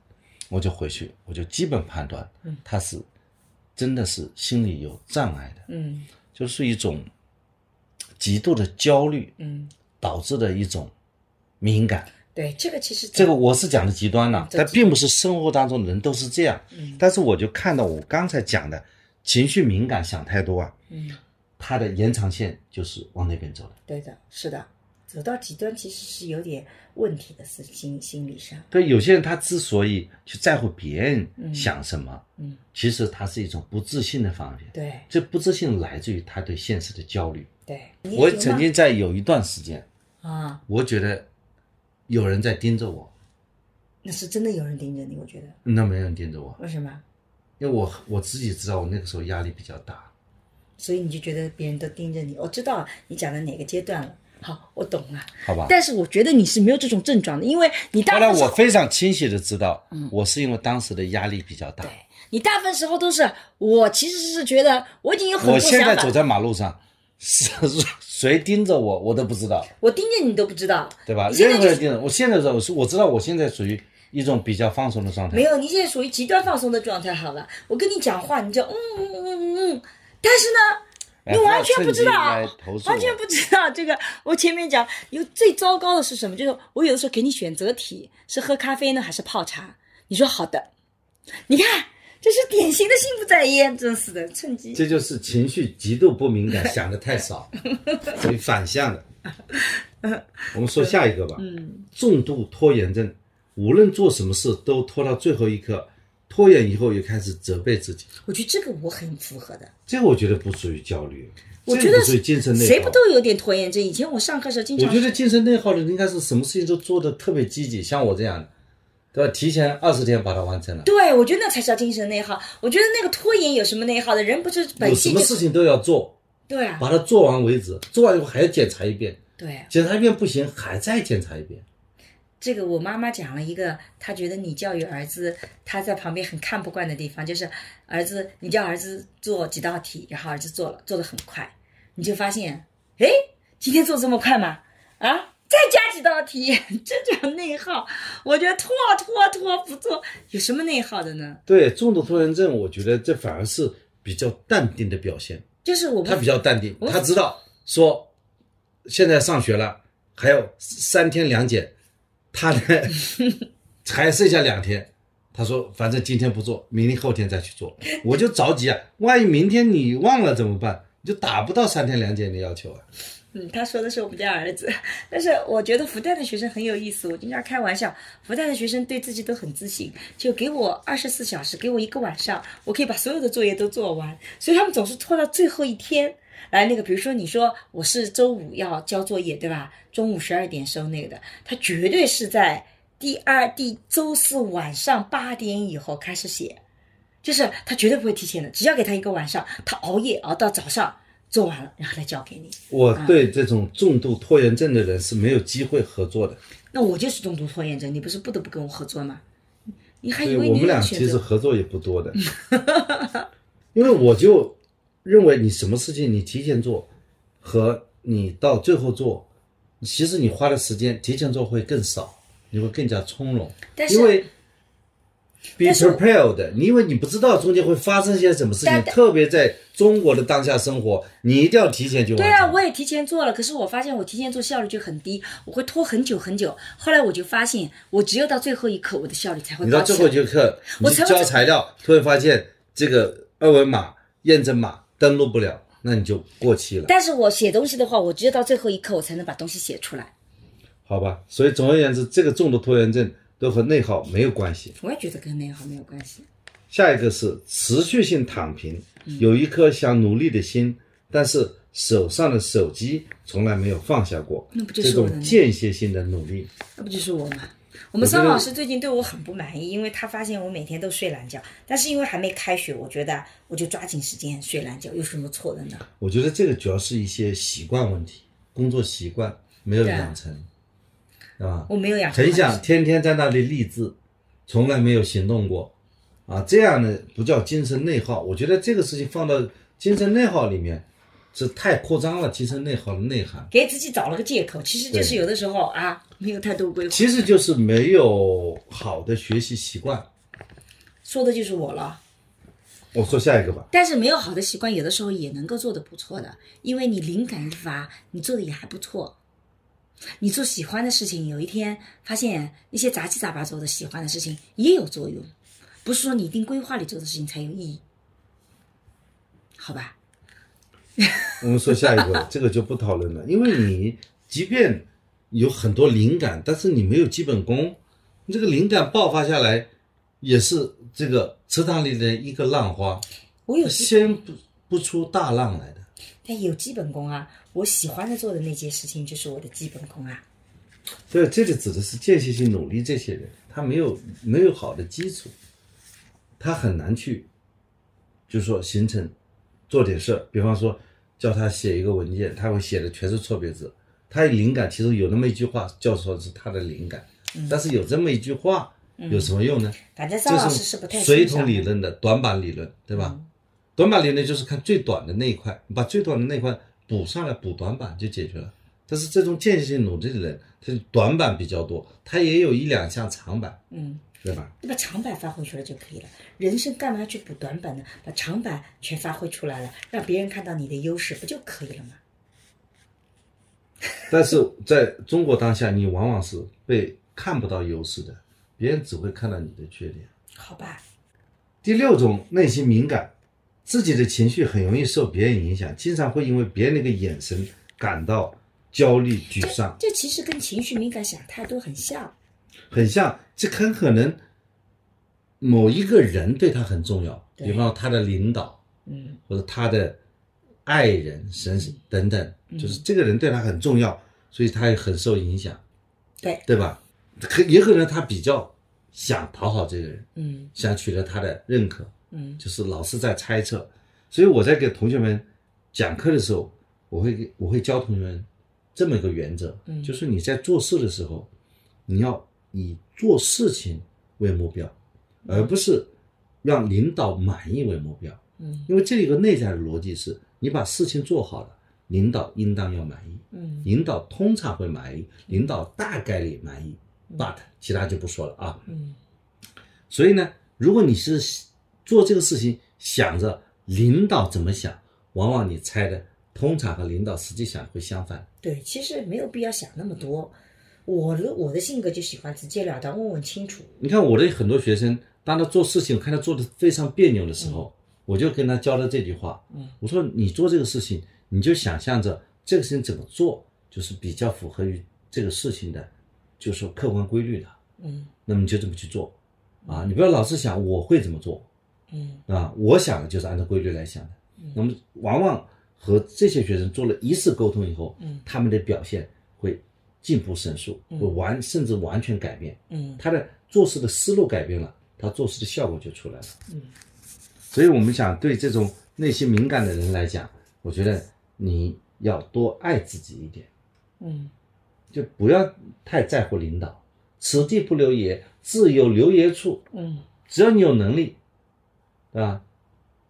我就回去，我就基本判断，嗯。他是真的是心理有障碍的，嗯。就是一种极度的焦虑嗯，导致的一种敏感。对，这个其实这个我是讲的极端了，这但并不是生活当中的人都是这样。嗯但是我就看到我刚才讲的情绪敏感、想太多啊，嗯，它的延长线就是往那边走的。对的，是的，走到极端其实是有点问题的，是心心理上。对，有些人他之所以去在乎别人想什么，嗯，其实他是一种不自信的方面。对这不自信来自于他对现实的焦虑。对，我曾经在有一段时间，啊，我觉得有人在盯着我，那是真的有人盯着你，我觉得那没人盯着我，为什么？因为我我自己知道我那个时候压力比较大。所以你就觉得别人都盯着你。我知道你讲的哪个阶段了。好，我懂了。好吧但是我觉得你是没有这种症状的，因为你大后来部分时候我非常清晰的知道，我是因为当时的压力比较大。对你大部分时候都是我其实是觉得我已经有很多我现在走在马路上，是 谁盯着我，我都不知道，我盯着你都不知道，对吧？任何人盯着我，现在我是我知道我现在属于一种比较放松的状态。没有，你现在属于极端放松的状态。好了，我跟你讲话，你就嗯嗯嗯嗯嗯，但是呢，哎你完全不知道完全不知道这个。我前面讲有最糟糕的是什么？就是我有的时候给你选择题，是喝咖啡呢还是泡茶？你说好的，你看这是典型的心不在焉，真是的，趁机。这就是情绪极度不敏感，想的太少，所以反向的。我们说下一个吧。嗯，重度拖延症，无论做什么事都拖到最后一刻，拖延以后又开始责备自己。我觉得这个我很符合的。这个我觉得不属于焦虑，我觉得属于精神内耗。谁不都有点拖延症？以前我上课时候经常我觉得精神内耗的人应该是什么事情都做的特别积极，像我这样的，对吧？提前二十天把它完成了，对，我觉得那才叫精神内耗。我觉得那个拖延有什么内耗的？人不是本有什性就是么事情都要做，对啊，把它做完为止，做完以后还要检查一遍，对啊。检查一遍不行，还再检查一遍。这个我妈妈讲了一个，她觉得你教育儿子，她在旁边很看不惯的地方，就是儿子，你叫儿子做几道题，然后儿子做了，做的很快，你就发现，哎，今天做这么快吗？啊，再加几道题，这叫内耗。我觉得拖拖拖不做，有什么内耗的呢？对，重度拖延症，我觉得这反而是比较淡定的表现。就是我他比较淡定，他知道说现在上学了，还有三天两检，他的 还剩下两天。他说：“反正今天不做，明天后天再去做。”我就着急啊，万一明天你忘了怎么办？你就达不到三天两检的要求啊。嗯，他说的是我们家儿子，但是我觉得复旦的学生很有意思。我经常开玩笑，复旦的学生对自己都很自信，就给我二十四小时，给我一个晚上，我可以把所有的作业都做完。所以他们总是拖到最后一天来那个，比如说你说我是周五要交作业，对吧？中午十二点收那个的，他绝对是在第二第周四晚上八点以后开始写，就是他绝对不会提前的，只要给他一个晚上，他熬夜熬到早上做完了，然后再交给你。我对这种重度拖延症的人是没有机会合作的，那我就是重度拖延症，你不是不得不跟我合作吗？你还以为你我们俩？其实合作也不多的，因为我就认为你什么事情你提前做和你到最后做，其实你花的时间提前做会更少，你会更加从容，但是因为 be prepared，你因为你不知道中间会发生些什么事情特别在中国的当下生活，你一定要提前去完成。对啊，我也提前做了，可是我发现我提前做效率就很低，我会拖很久很久。后来我就发现，我只有到最后一刻，我的效率才会你到。最后一刻，我交材料，突然发现这个二维码验证码登录不了，那你就过期了，但是我写东西的话，我只有到最后一刻，我才能把东西写出来。好吧？所以总而言之，这个重度拖延症都和内耗没有关系。我也觉得跟内耗没有关系。下一个是持续性躺平，嗯有一颗想努力的心，但是手上的手机从来没有放下过，那不就这是我的呢种间歇性的努力。那不就是我吗？我们桑老师最近对我很不满意，因为他发现我每天都睡懒觉，但是因为还没开学，我觉得我就抓紧时间睡懒觉，有什么错的呢？我觉得这个主要是一些习惯问题，工作习惯没有养成，对吧？我没有养成很想天天在那里励志，从来没有行动过，啊，这样的不叫精神内耗。我觉得这个事情放到精神内耗里面是太扩张了，精神内耗的内涵，给自己找了个借口，其实就是有的时候啊，没有太多规划，其实就是没有好的学习习惯。说的就是我了。我说下一个吧，但是没有好的习惯，有的时候也能够做得不错的，因为你灵感一发，你做的也还不错。你做喜欢的事情，有一天发现那些杂七杂八做的喜欢的事情也有作用，不是说你一定规划里做的事情才有意义，好吧？我们说下一个，这个就不讨论了，因为你即便有很多灵感，但是你没有基本功，你这个灵感爆发下来，也是这个池塘里的一个浪花，我有基，掀不不出大浪来的。但有基本功啊，我喜欢的做的那件事情就是我的基本功啊。对，这里指的是间歇性努力这些人，他没有没有好的基础，他很难去，就是说形成做点事儿。比方说叫他写一个文件，他会写的全是错别字。他灵感其实有那么一句话，叫说是他的灵感，但是有这么一句话有什么用呢？反正这张老师是不太水桶理论的短板理论，对吧？短板理论就是看最短的那一块，你把最短的那一块补上来，补短板就解决了。但是这种间歇性努力的人，他短板比较多，他也有一两项长板，嗯，对吧？你把长板发挥出来就可以了。人生干嘛要去补短板呢？把长板全发挥出来了，让别人看到你的优势，不就可以了吗？但是在中国当下，你往往是被看不到优势的，别人只会看到你的缺点。好吧，第六种，内心敏感，自己的情绪很容易受别人影响，经常会因为别人那个眼神感到焦虑、沮丧。这其实跟情绪敏感想太多很像。很像，这很可能某一个人对他很重要，比方说他的领导嗯。或者他的爱人、神等等，嗯。就是这个人对他很重要，所以他也很受影响，对，对吧？可也可能他比较想讨好这个人，嗯。想取得他的认可，嗯。就是老是在猜测。所以我在给同学们讲课的时候，我会给我会教同学们这么一个原则，嗯。就是你在做事的时候，你要以做事情为目标，而不是让领导满意为目标。嗯。因为这里有个内在的逻辑是，你把事情做好了，领导应当要满意，嗯。领导通常会满意，领导大概率满意，but 其他就不说了啊。嗯。所以呢，如果你是做这个事情想着领导怎么想，往往你猜的通常和领导实际想会相反。对，其实没有必要想那么多。我的我的性格就喜欢直截了当，问问清楚。你看我的很多学生，当他做事情，我看他做的非常别扭的时候，我就跟他教了这句话，嗯，我说你做这个事情，你就想象着这个事情怎么做，就是比较符合于这个事情的，就是客观规律的，嗯那么你就这么去做，啊，你不要老是想我会怎么做，嗯啊，我想的就是按照规律来想的。那么往往和这些学生做了一次沟通以后，嗯他们的表现会进步神速，会完甚至完全改变。嗯他的做事的思路改变了，他做事的效果就出来了。嗯，所以我们想对这种内心敏感的人来讲，我觉得你要多爱自己一点，嗯就不要太在乎领导。此地不留爷，自有留爷处。嗯只要你有能力，对吧？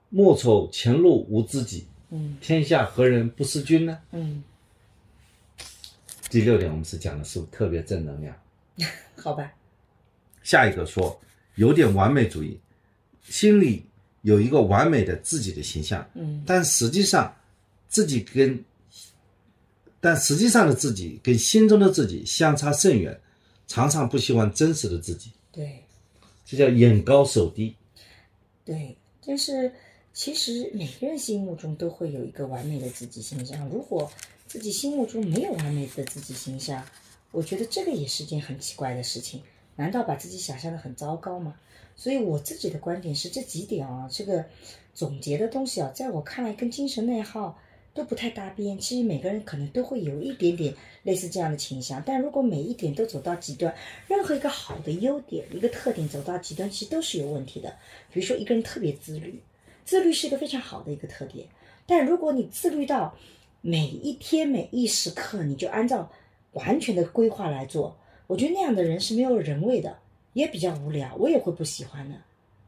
莫愁前路无知己，嗯天下何人不识君呢？嗯，第六点，我们是讲的是特别正能量。好吧，下一个说有点完美主义，心里有一个完美的自己的形象，嗯但实际上自己跟，但实际上的自己跟心中的自己相差甚远，常常不喜欢真实的自己，对这叫眼高手低。对，但是其实每个人心目中都会有一个完美的自己形象。如果自己心目中没有完美的自己形象，我觉得这个也是件很奇怪的事情。难道把自己想象的很糟糕吗？所以我自己的观点是这几点啊，这个总结的东西啊，在我看来跟精神内耗都不太搭边。其实每个人可能都会有一点点类似这样的倾向，但如果每一点都走到极端，任何一个好的优点、一个特点走到极端，其实都是有问题的。比如说一个人特别自律，自律是一个非常好的一个特点，但如果你自律到每一天每一时刻你就按照完全的规划来做，我觉得那样的人是没有人味的，也比较无聊，我也会不喜欢的。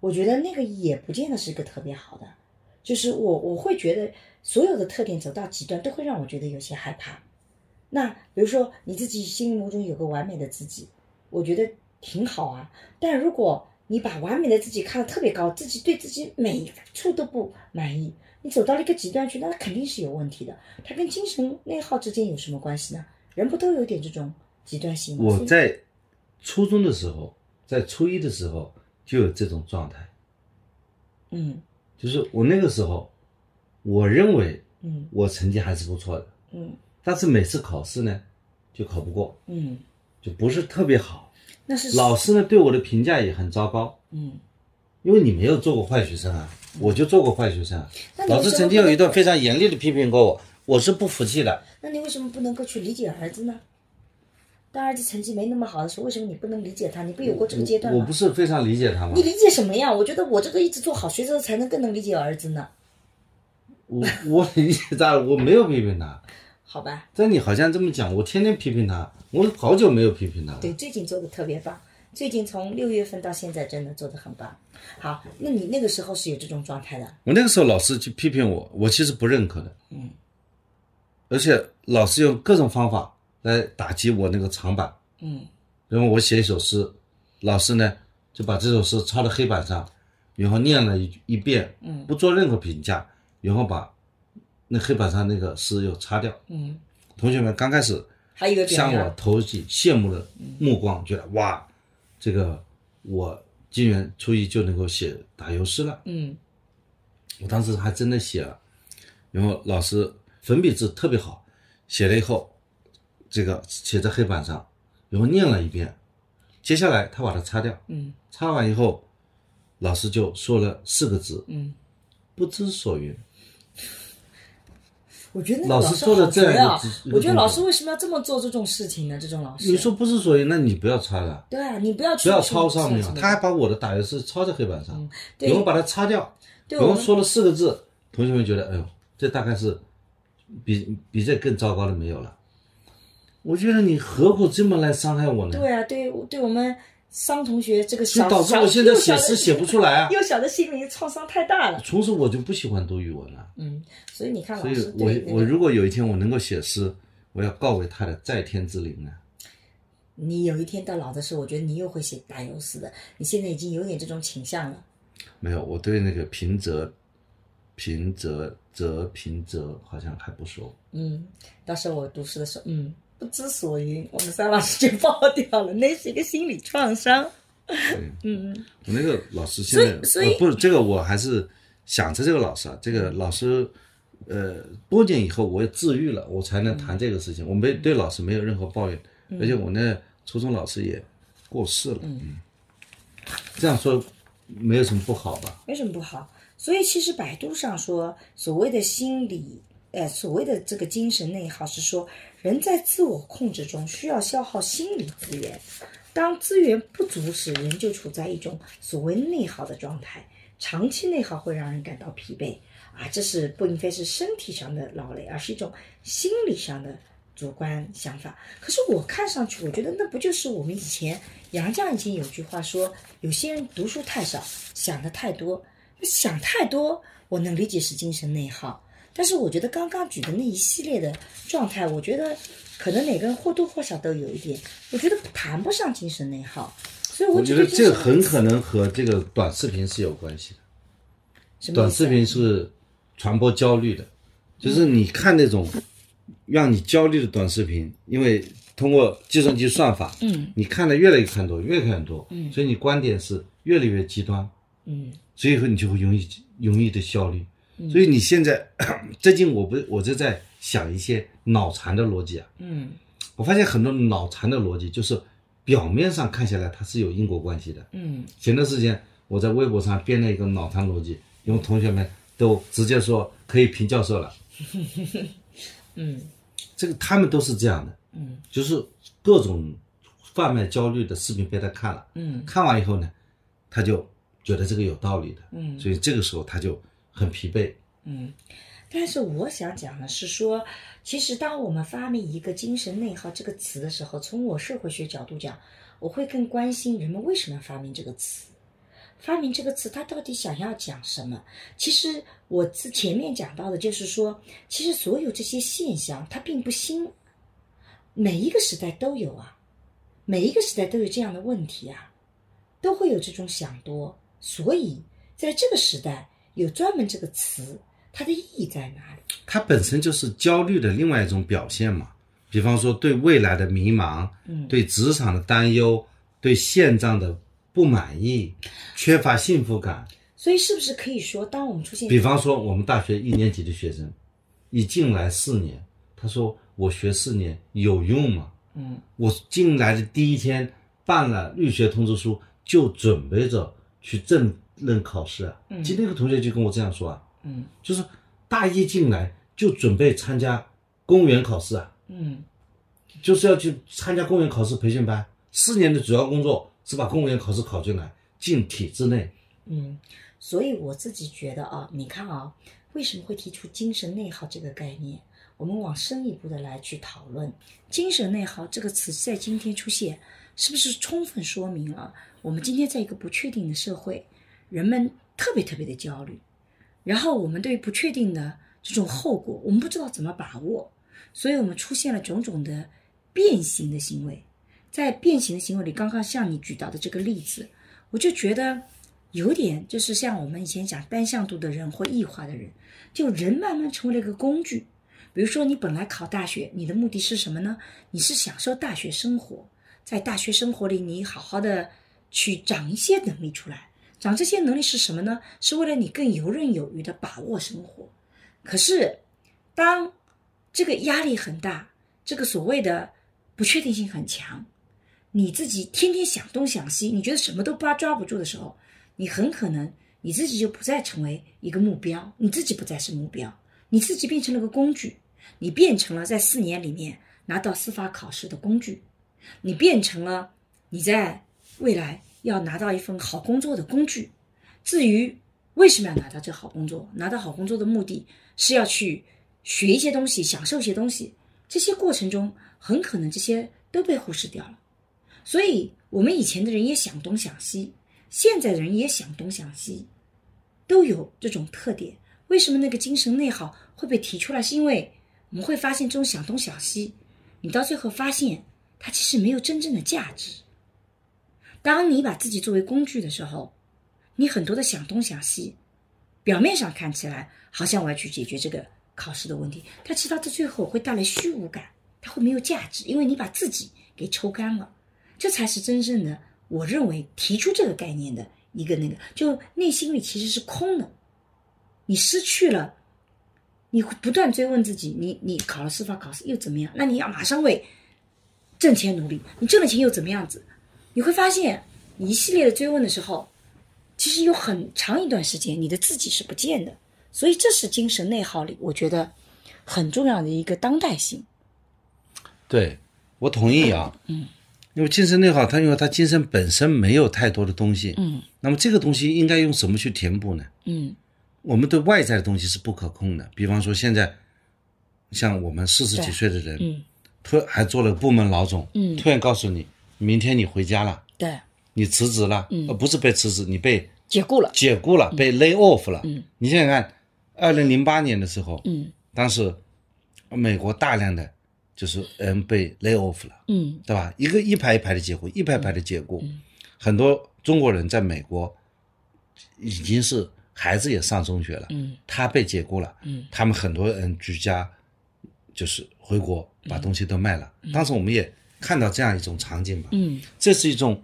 我觉得那个也不见得是一个特别好的，就是我我会觉得所有的特点走到极端都会让我觉得有些害怕。那比如说你自己心目中有个完美的自己，我觉得挺好啊。但如果你把完美的自己看得特别高，自己对自己每一处都不满意，你走到了一个极端去，那肯定是有问题的。它跟精神内耗之间有什么关系呢？人不都有点这种极端性吗？我在初中的时候，在初一的时候就有这种状态，嗯就是我那个时候，我认为嗯我成绩还是不错的，嗯但是每次考试呢就考不过，嗯，就不是特别好。那是老师呢对我的评价也很糟糕，嗯，因为你没有做过坏学生啊，我就做过坏学生啊。老师曾经有一段非常严厉的批评过我，我是不服气的。那你为什么不能够去理解儿子呢？当儿子成绩没那么好的时候，为什么你不能理解他？你不有过这个阶段吗？我不是非常理解他吗你？理解什么呀？我觉得我这个一直做好学生才能更能理解儿子呢。我我理解他，我没有批评他。好吧，但你好像这么讲，我天天批评他，我好久没有批评他了。对，最近做的特别棒，最近从六月份到现在真的做的很棒。好，那你那个时候是有这种状态的，我那个时候老师去批评我，我其实不认可的。嗯，而且老师用各种方法来打击我那个长板。嗯然后我写一首诗，老师呢就把这首诗抄到黑板上，然后念了一一遍，嗯不做任何评价，然后把那黑板上那个诗又擦掉。嗯，同学们刚开始还有一个表向我，投起羡慕的目光，觉得哇，这个我今年初一就能够写打油诗了。嗯我当时还真的写了，然后老师粉笔字特别好，写了以后，这个写在黑板上，然后念了一遍，接下来他把它擦掉，嗯擦完以后，老师就说了四个字嗯，不知所云。我觉得那个老师做的这样我觉得老师为什么要这么做这种事情呢？这种老师，你说不知所云，那你不要擦了，对啊，你不要去不要抄上面，啊他还把我的打油诗抄在黑板上，对然后把它擦掉，对然后说了四个字，同学们觉得，哎呦，这大概是比比这更糟糕的没有了。我觉得你何苦这么来伤害我呢？对啊，对对我们桑同学这个小所以导致我现在写诗写不出来啊。幼小的心灵创伤太大了。从此我就不喜欢读语文了。嗯，所以你看所以老师我我如果有一天我能够写诗，我要告慰他的在天之灵啊。你有一天到老的时候，我觉得你又会写打油诗的。你现在已经有点这种倾向了。没有，我对那个平仄、平仄、仄平仄好像还不熟。嗯，到时候我读诗的时候，嗯，不知所云，我们三老师就爆掉了，那是一个心理创伤。嗯我那个老师现在所以呃、不是这个，我还是想着这个老师啊，这个老师，呃，多年以后我也治愈了，我才能谈这个事情。我没对老师没有任何抱怨，嗯而且我那初中老师也过世了。嗯，这样说没有什么不好吧？没什么不好。所以其实百度上说，所谓的心理，呃，所谓的这个精神内耗是说，人在自我控制中需要消耗心理资源，当资源不足时，人就处在一种所谓内耗的状态。长期内耗会让人感到疲惫啊，这是不并非是身体上的劳累，而是一种心理上的主观想法。可是我看上去，我觉得那不就是我们以前杨绛以前有句话说，有些人读书太少，想的太多。想太多，我能理解是精神内耗，但是我觉得刚刚举的那一系列的状态，我觉得可能每个人或多或少都有一点，我觉得谈不上精神内耗，所以我觉得这个很可能和这个短视频是有关系的。短视频是传播焦虑的，就是你看那种让你焦虑的短视频，因为通过计算机算法，嗯，你看的越来越看多，越看越多，嗯，所以你观点是越来越极端，嗯。所以说你就会容易容易的焦虑。所以你现在 最近我不我就在想一些脑残的逻辑啊，嗯。我发现很多脑残的逻辑就是表面上看下来它是有因果关系的，嗯。前段时间我在微博上编了一个脑残逻辑，因为同学们都直接说可以评教授了，嗯。这个他们都是这样的，嗯。就是各种贩卖焦虑的视频被他看了，嗯。看完以后呢，他就觉得这个有道理的，嗯。所以这个时候他就很疲惫。嗯。但是我想讲的是说，其实当我们发明一个“精神内耗”这个词的时候，从我社会学角度讲，我会更关心人们为什么要发明这个词。发明这个词，他到底想要讲什么？其实我之前面讲到的就是说，其实所有这些现象它并不新，每一个时代都有啊，每一个时代都有这样的问题啊，都会有这种想多，所以在这个时代有专门这个词，它的意义在哪里？它本身就是焦虑的另外一种表现嘛。比方说对未来的迷茫，嗯对职场的担忧，对现状的不满意，缺乏幸福感。所以是不是可以说，当我们出现比方说，我们大学一年级的学生，一进来四年，他说我学四年有用吗？嗯我进来的第一天办了入学通知书，就准备着去正任考试啊。嗯今天有个同学就跟我这样说啊，嗯就是大一进来就准备参加公务员考试啊，嗯就是要去参加公务员考试培训班。四年的主要工作是把公务员考试考进来，进体制内。嗯，所以我自己觉得啊，你看啊，为什么会提出精神内耗这个概念？我们往深一步的来去讨论“精神内耗”这个词在今天出现，是不是充分说明了我们今天在一个不确定的社会，人们特别特别的焦虑，然后我们对于不确定的这种后果，我们不知道怎么把握，所以我们出现了种种的变形的行为。在变形的行为里，刚刚像你举到的这个例子，我就觉得有点就是像我们以前讲单向度的人或异化的人，就人慢慢成为了一个工具。比如说，你本来考大学，你的目的是什么呢？你是享受大学生活，在大学生活里，你好好的去长一些能力出来。长这些能力是什么呢？是为了你更游刃有余的把握生活。可是，当这个压力很大，这个所谓的不确定性很强，你自己天天想东想西，你觉得什么都抓抓不住的时候，你很可能你自己就不再成为一个目标，你自己不再是目标，你自己变成了个工具，你变成了在四年里面拿到司法考试的工具，你变成了你在未来要拿到一份好工作的工具。至于为什么要拿到这好工作，拿到好工作的目的是要去学一些东西，享受一些东西，这些过程中很可能这些都被忽视掉了。所以，我们以前的人也想东想西，现在的人也想东想西，都有这种特点。为什么那个精神内耗会被提出来？是因为我们会发现，这种想东想西，你到最后发现它其实没有真正的价值。当你把自己作为工具的时候，你很多的想东想西，表面上看起来好像我要去解决这个考试的问题，但其实到最后会带来虚无感，它会没有价值，因为你把自己给抽干了。这才是真正的，我认为提出这个概念的一个那个，就内心里其实是空的，你失去了，你不断追问自己，你你考了司法考试又怎么样？那你要马上为挣钱努力，你挣了钱又怎么样子？你会发现，你一系列的追问的时候，其实有很长一段时间你的自己是不见的，所以这是精神内耗里我觉得很重要的一个当代性。对，我同意啊。嗯，因为精神内耗，它因为它精神本身没有太多的东西。嗯那么这个东西应该用什么去填补呢？嗯我们对外在的东西是不可控的，比方说现在，像我们四十几岁的人，嗯突还做了部门老总，嗯突然告诉你，明天你回家了，对，你辞职了，嗯。呃，不是被辞职，你被解雇了。解雇了，被 lay off 了。嗯。你想想看，二零零八年的时候，嗯。当时美国大量的就是人被 lay off 了，嗯。对吧？一个一排一排的解雇，一排一排的解雇，很多中国人在美国已经是孩子也上中学了，嗯。他被解雇了，嗯。他们很多人居家就是回国把东西都卖了。当时我们也看到这样一种场景吧，嗯这是一种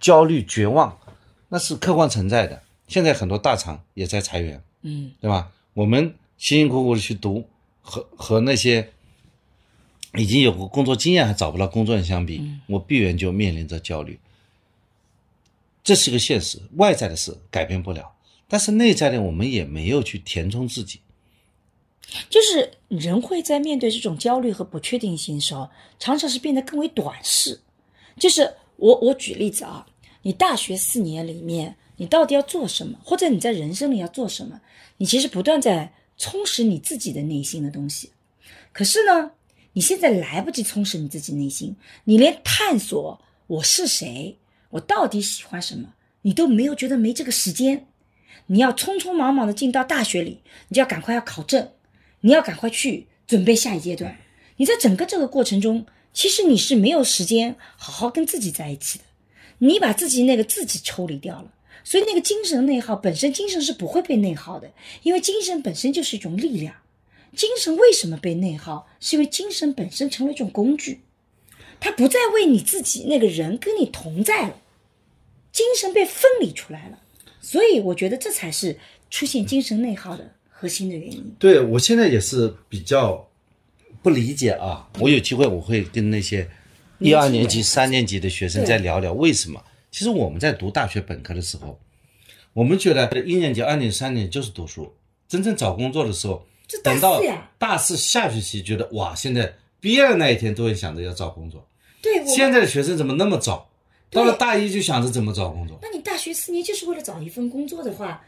焦虑、绝望，那是客观存在的。现在很多大厂也在裁员，嗯对吧？我们辛辛苦苦的去读，和和那些已经有过工作经验还找不到工作人相比，我必然就面临着焦虑。这是个现实，外在的事改变不了，但是内在的我们也没有去填充自己。就是人会在面对这种焦虑和不确定性的时候，常常是变得更为短视。就是我我举例子啊，你大学四年里面，你到底要做什么，或者你在人生里要做什么，你其实不断在充实你自己的内心的东西。可是呢，你现在来不及充实你自己内心，你连探索我是谁，我到底喜欢什么，你都没有觉得没这个时间。你要匆匆忙忙的进到大学里，你就要赶快要考证，你要赶快去准备下一阶段。你在整个这个过程中，其实你是没有时间好好跟自己在一起的。你把自己那个自己抽离掉了，所以那个精神内耗本身，精神是不会被内耗的，因为精神本身就是一种力量。精神为什么被内耗？是因为精神本身成为一种工具，它不再为你自己那个人跟你同在了，精神被分离出来了。所以我觉得这才是出现精神内耗的核心的原因。对我现在也是比较不理解啊。我有机会我会跟那些一二年级、三年级的学生再聊聊为什么。其实我们在读大学本科的时候，我们觉得一年级、二年级、三年级就是读书，真正找工作的时候，等到大四下学期觉得哇，现在毕业的那一天都会想着要找工作。对，现在的学生怎么那么早？到了大一就想着怎么找工作。那你大学四年就是为了找一份工作的话，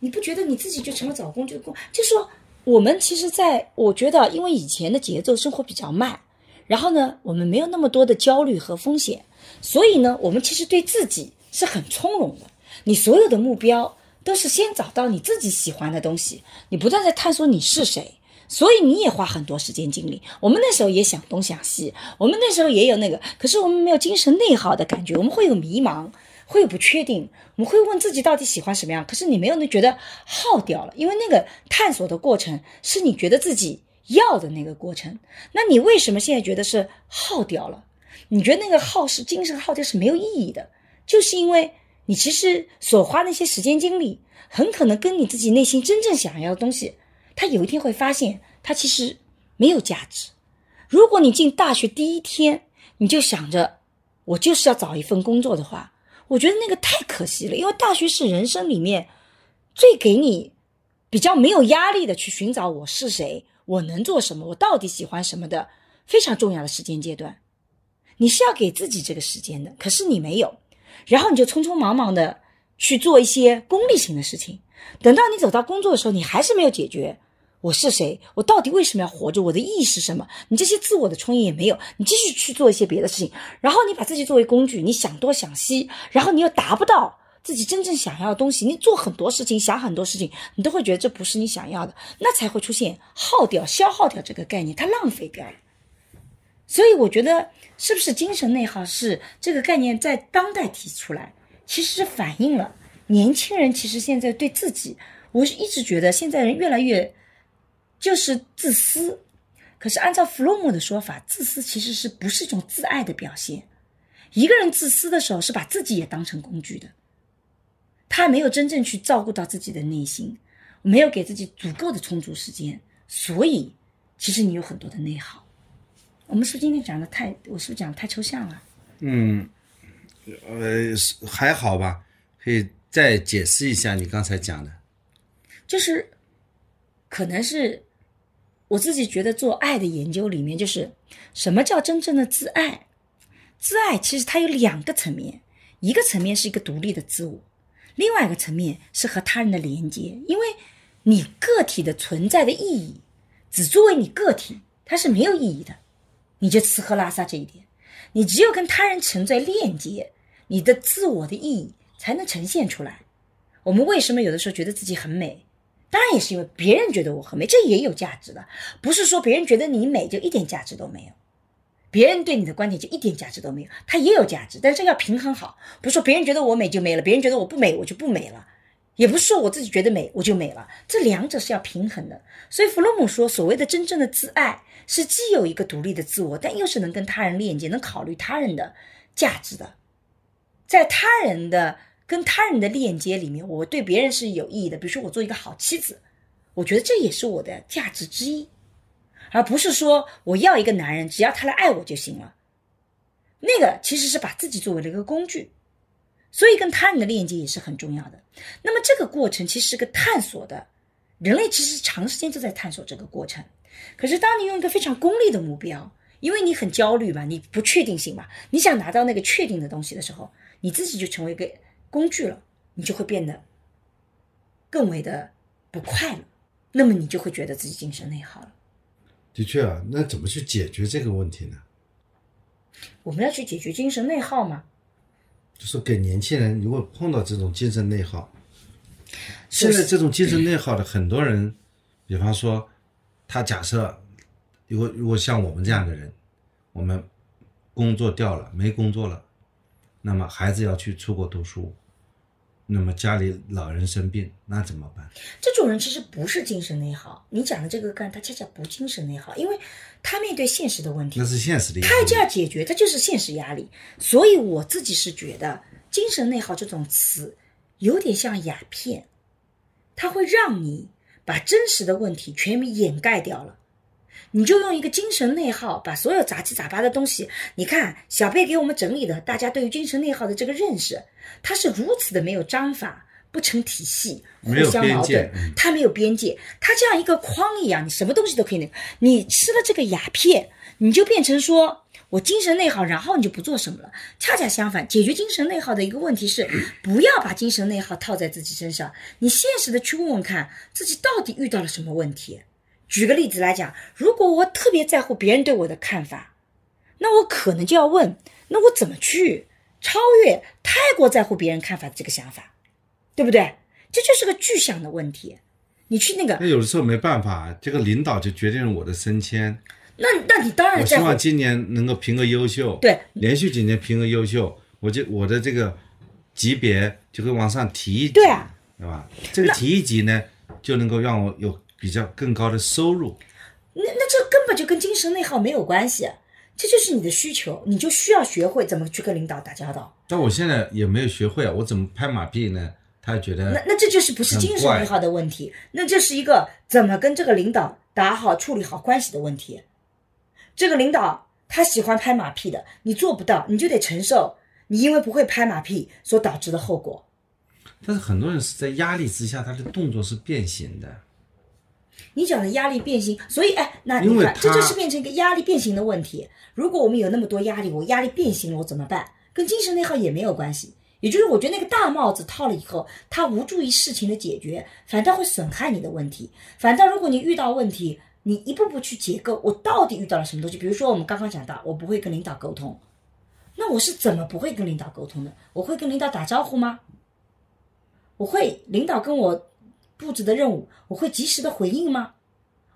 你不觉得你自己就成了找工作工？就说我们其实，在我觉得，因为以前的节奏生活比较慢，然后呢，我们没有那么多的焦虑和风险，所以呢，我们其实对自己是很从容的。你所有的目标都是先找到你自己喜欢的东西，你不断在探索你是谁。所以你也花很多时间精力。我们那时候也想东想西，我们那时候也有那个，可是我们没有精神内耗的感觉。我们会有迷茫，会不确定，我们会问自己到底喜欢什么样。可是你没有那觉得耗掉了，因为那个探索的过程是你觉得自己要的那个过程。那你为什么现在觉得是耗掉了？你觉得那个耗是精神耗掉是没有意义的，就是因为你其实所花那些时间精力，很可能跟你自己内心真正想要的东西。他有一天会发现，他其实没有价值。如果你进大学第一天你就想着我就是要找一份工作的话，我觉得那个太可惜了。因为大学是人生里面最给你比较没有压力的去寻找我是谁，我能做什么，我到底喜欢什么的非常重要的时间阶段。你是要给自己这个时间的，可是你没有，然后你就匆匆忙忙的去做一些功利性的事情。等到你走到工作的时候，你还是没有解决。我是谁？我到底为什么要活着？我的意义是什么？你这些自我的充盈也没有，你继续去做一些别的事情，然后你把自己作为工具，你想多想西，然后你又达不到自己真正想要的东西，你做很多事情，想很多事情，你都会觉得这不是你想要的，那才会出现耗掉、消耗掉这个概念，它浪费掉了。所以我觉得，是不是精神内耗是这个概念在当代提出来，其实是反映了年轻人其实现在对自己，我一直觉得现在人越来越。就是自私，可是按照弗洛姆的说法，自私其实是不是一种自爱的表现？一个人自私的时候，是把自己也当成工具的，他没有真正去照顾到自己的内心，没有给自己足够的充足时间，所以其实你有很多的内耗。我们是不是今天讲的太，我是不是讲的太抽象了？嗯，呃，还好吧，可以再解释一下你刚才讲的，就是可能是。我自己觉得做爱的研究里面，就是什么叫真正的自爱？自爱其实它有两个层面，一个层面是一个独立的自我，另外一个层面是和他人的连接。因为你个体的存在的意义，只作为你个体，它是没有意义的。你就吃喝拉撒这一点，你只有跟他人存在链接，你的自我的意义才能呈现出来。我们为什么有的时候觉得自己很美？当然也是因为别人觉得我很美，这也有价值的。不是说别人觉得你美就一点价值都没有，别人对你的观点就一点价值都没有，它也有价值，但是要平衡好。不是说别人觉得我美就没了，别人觉得我不美我就不美了，也不是说我自己觉得美我就美了，这两者是要平衡的。所以弗洛姆说，所谓的真正的自爱是既有一个独立的自我，但又是能跟他人链接，能考虑他人的价值的，在他人的。跟他人的链接里面，我对别人是有意义的。比如说，我做一个好妻子，我觉得这也是我的价值之一，而不是说我要一个男人，只要他来爱我就行了。那个其实是把自己作为了一个工具，所以跟他人的链接也是很重要的。那么这个过程其实是个探索的，人类其实长时间都在探索这个过程。可是当你用一个非常功利的目标，因为你很焦虑嘛，你不确定性嘛，你想拿到那个确定的东西的时候，你自己就成为一个。工具了，你就会变得更为的不快乐，那么你就会觉得自己精神内耗了。的确啊，那怎么去解决这个问题呢？我们要去解决精神内耗嘛？就是给年轻人，如果碰到这种精神内耗，现在这种精神内耗的很多人，比方说，他假设，如果如果像我们这样的人，我们工作掉了，没工作了，那么孩子要去出国读书，那么家里老人生病，那怎么办？这种人其实不是精神内耗，你讲的这个干他恰恰不精神内耗，因为他面对现实的问题那，是现实的他就。要解决，他就是现实压力。所以我自己是觉得，精神内耗这种词有点像鸦片，它会让你把真实的问题全部掩盖掉了。你就用一个精神内耗把所有杂七杂八的东西，你看小贝给我们整理的，大家对于精神内耗的这个认识，它是如此的没有章法，不成体系，互没有相矛盾嗯，它没有边界，它这样一个框一样，你什么东西都可以那个。你吃了这个鸦片，你就变成说我精神内耗，然后你就不做什么了。恰恰相反，解决精神内耗的一个问题是，不要把精神内耗套在自己身上，你现实的去问问看自己到底遇到了什么问题。举个例子来讲，如果我特别在乎别人对我的看法，那我可能就要问，那我怎么去超越太过在乎别人看法的这个想法，对不对？这就是个具象的问题。你去那个那有的时候没办法，这个领导就决定了我的升迁。那那你当然我希望今年能够评个优秀，对连续几年评个优秀，我就我的这个级别就会往上提一级，对啊，对吧？这个提一级呢，就能够让我有比较更高的收入。那那这根本就跟精神内耗没有关系，这就是你的需求，你就需要学会怎么去跟领导打交道。但我现在也没有学会啊，我怎么拍马屁呢？他觉得那那这就是不是精神内耗的问题，那这是一个怎么跟这个领导打好、处理好关系的问题。这个领导他喜欢拍马屁的，你做不到，你就得承受你因为不会拍马屁所导致的后果。但是很多人是在压力之下，他的动作是变形的。你讲的压力变形，所以哎，那你看，这就是变成一个压力变形的问题。如果我们有那么多压力，我压力变形了，我怎么办？跟精神内耗也没有关系。也就是我觉得那个大帽子套了以后，它无助于事情的解决，反倒会损害你的问题。反倒如果你遇到问题，你一步步去解构，我到底遇到了什么东西？比如说我们刚刚讲到，我不会跟领导沟通，那我是怎么不会跟领导沟通的？我会跟领导打招呼吗？我会领导跟我布置的任务，我会及时的回应吗？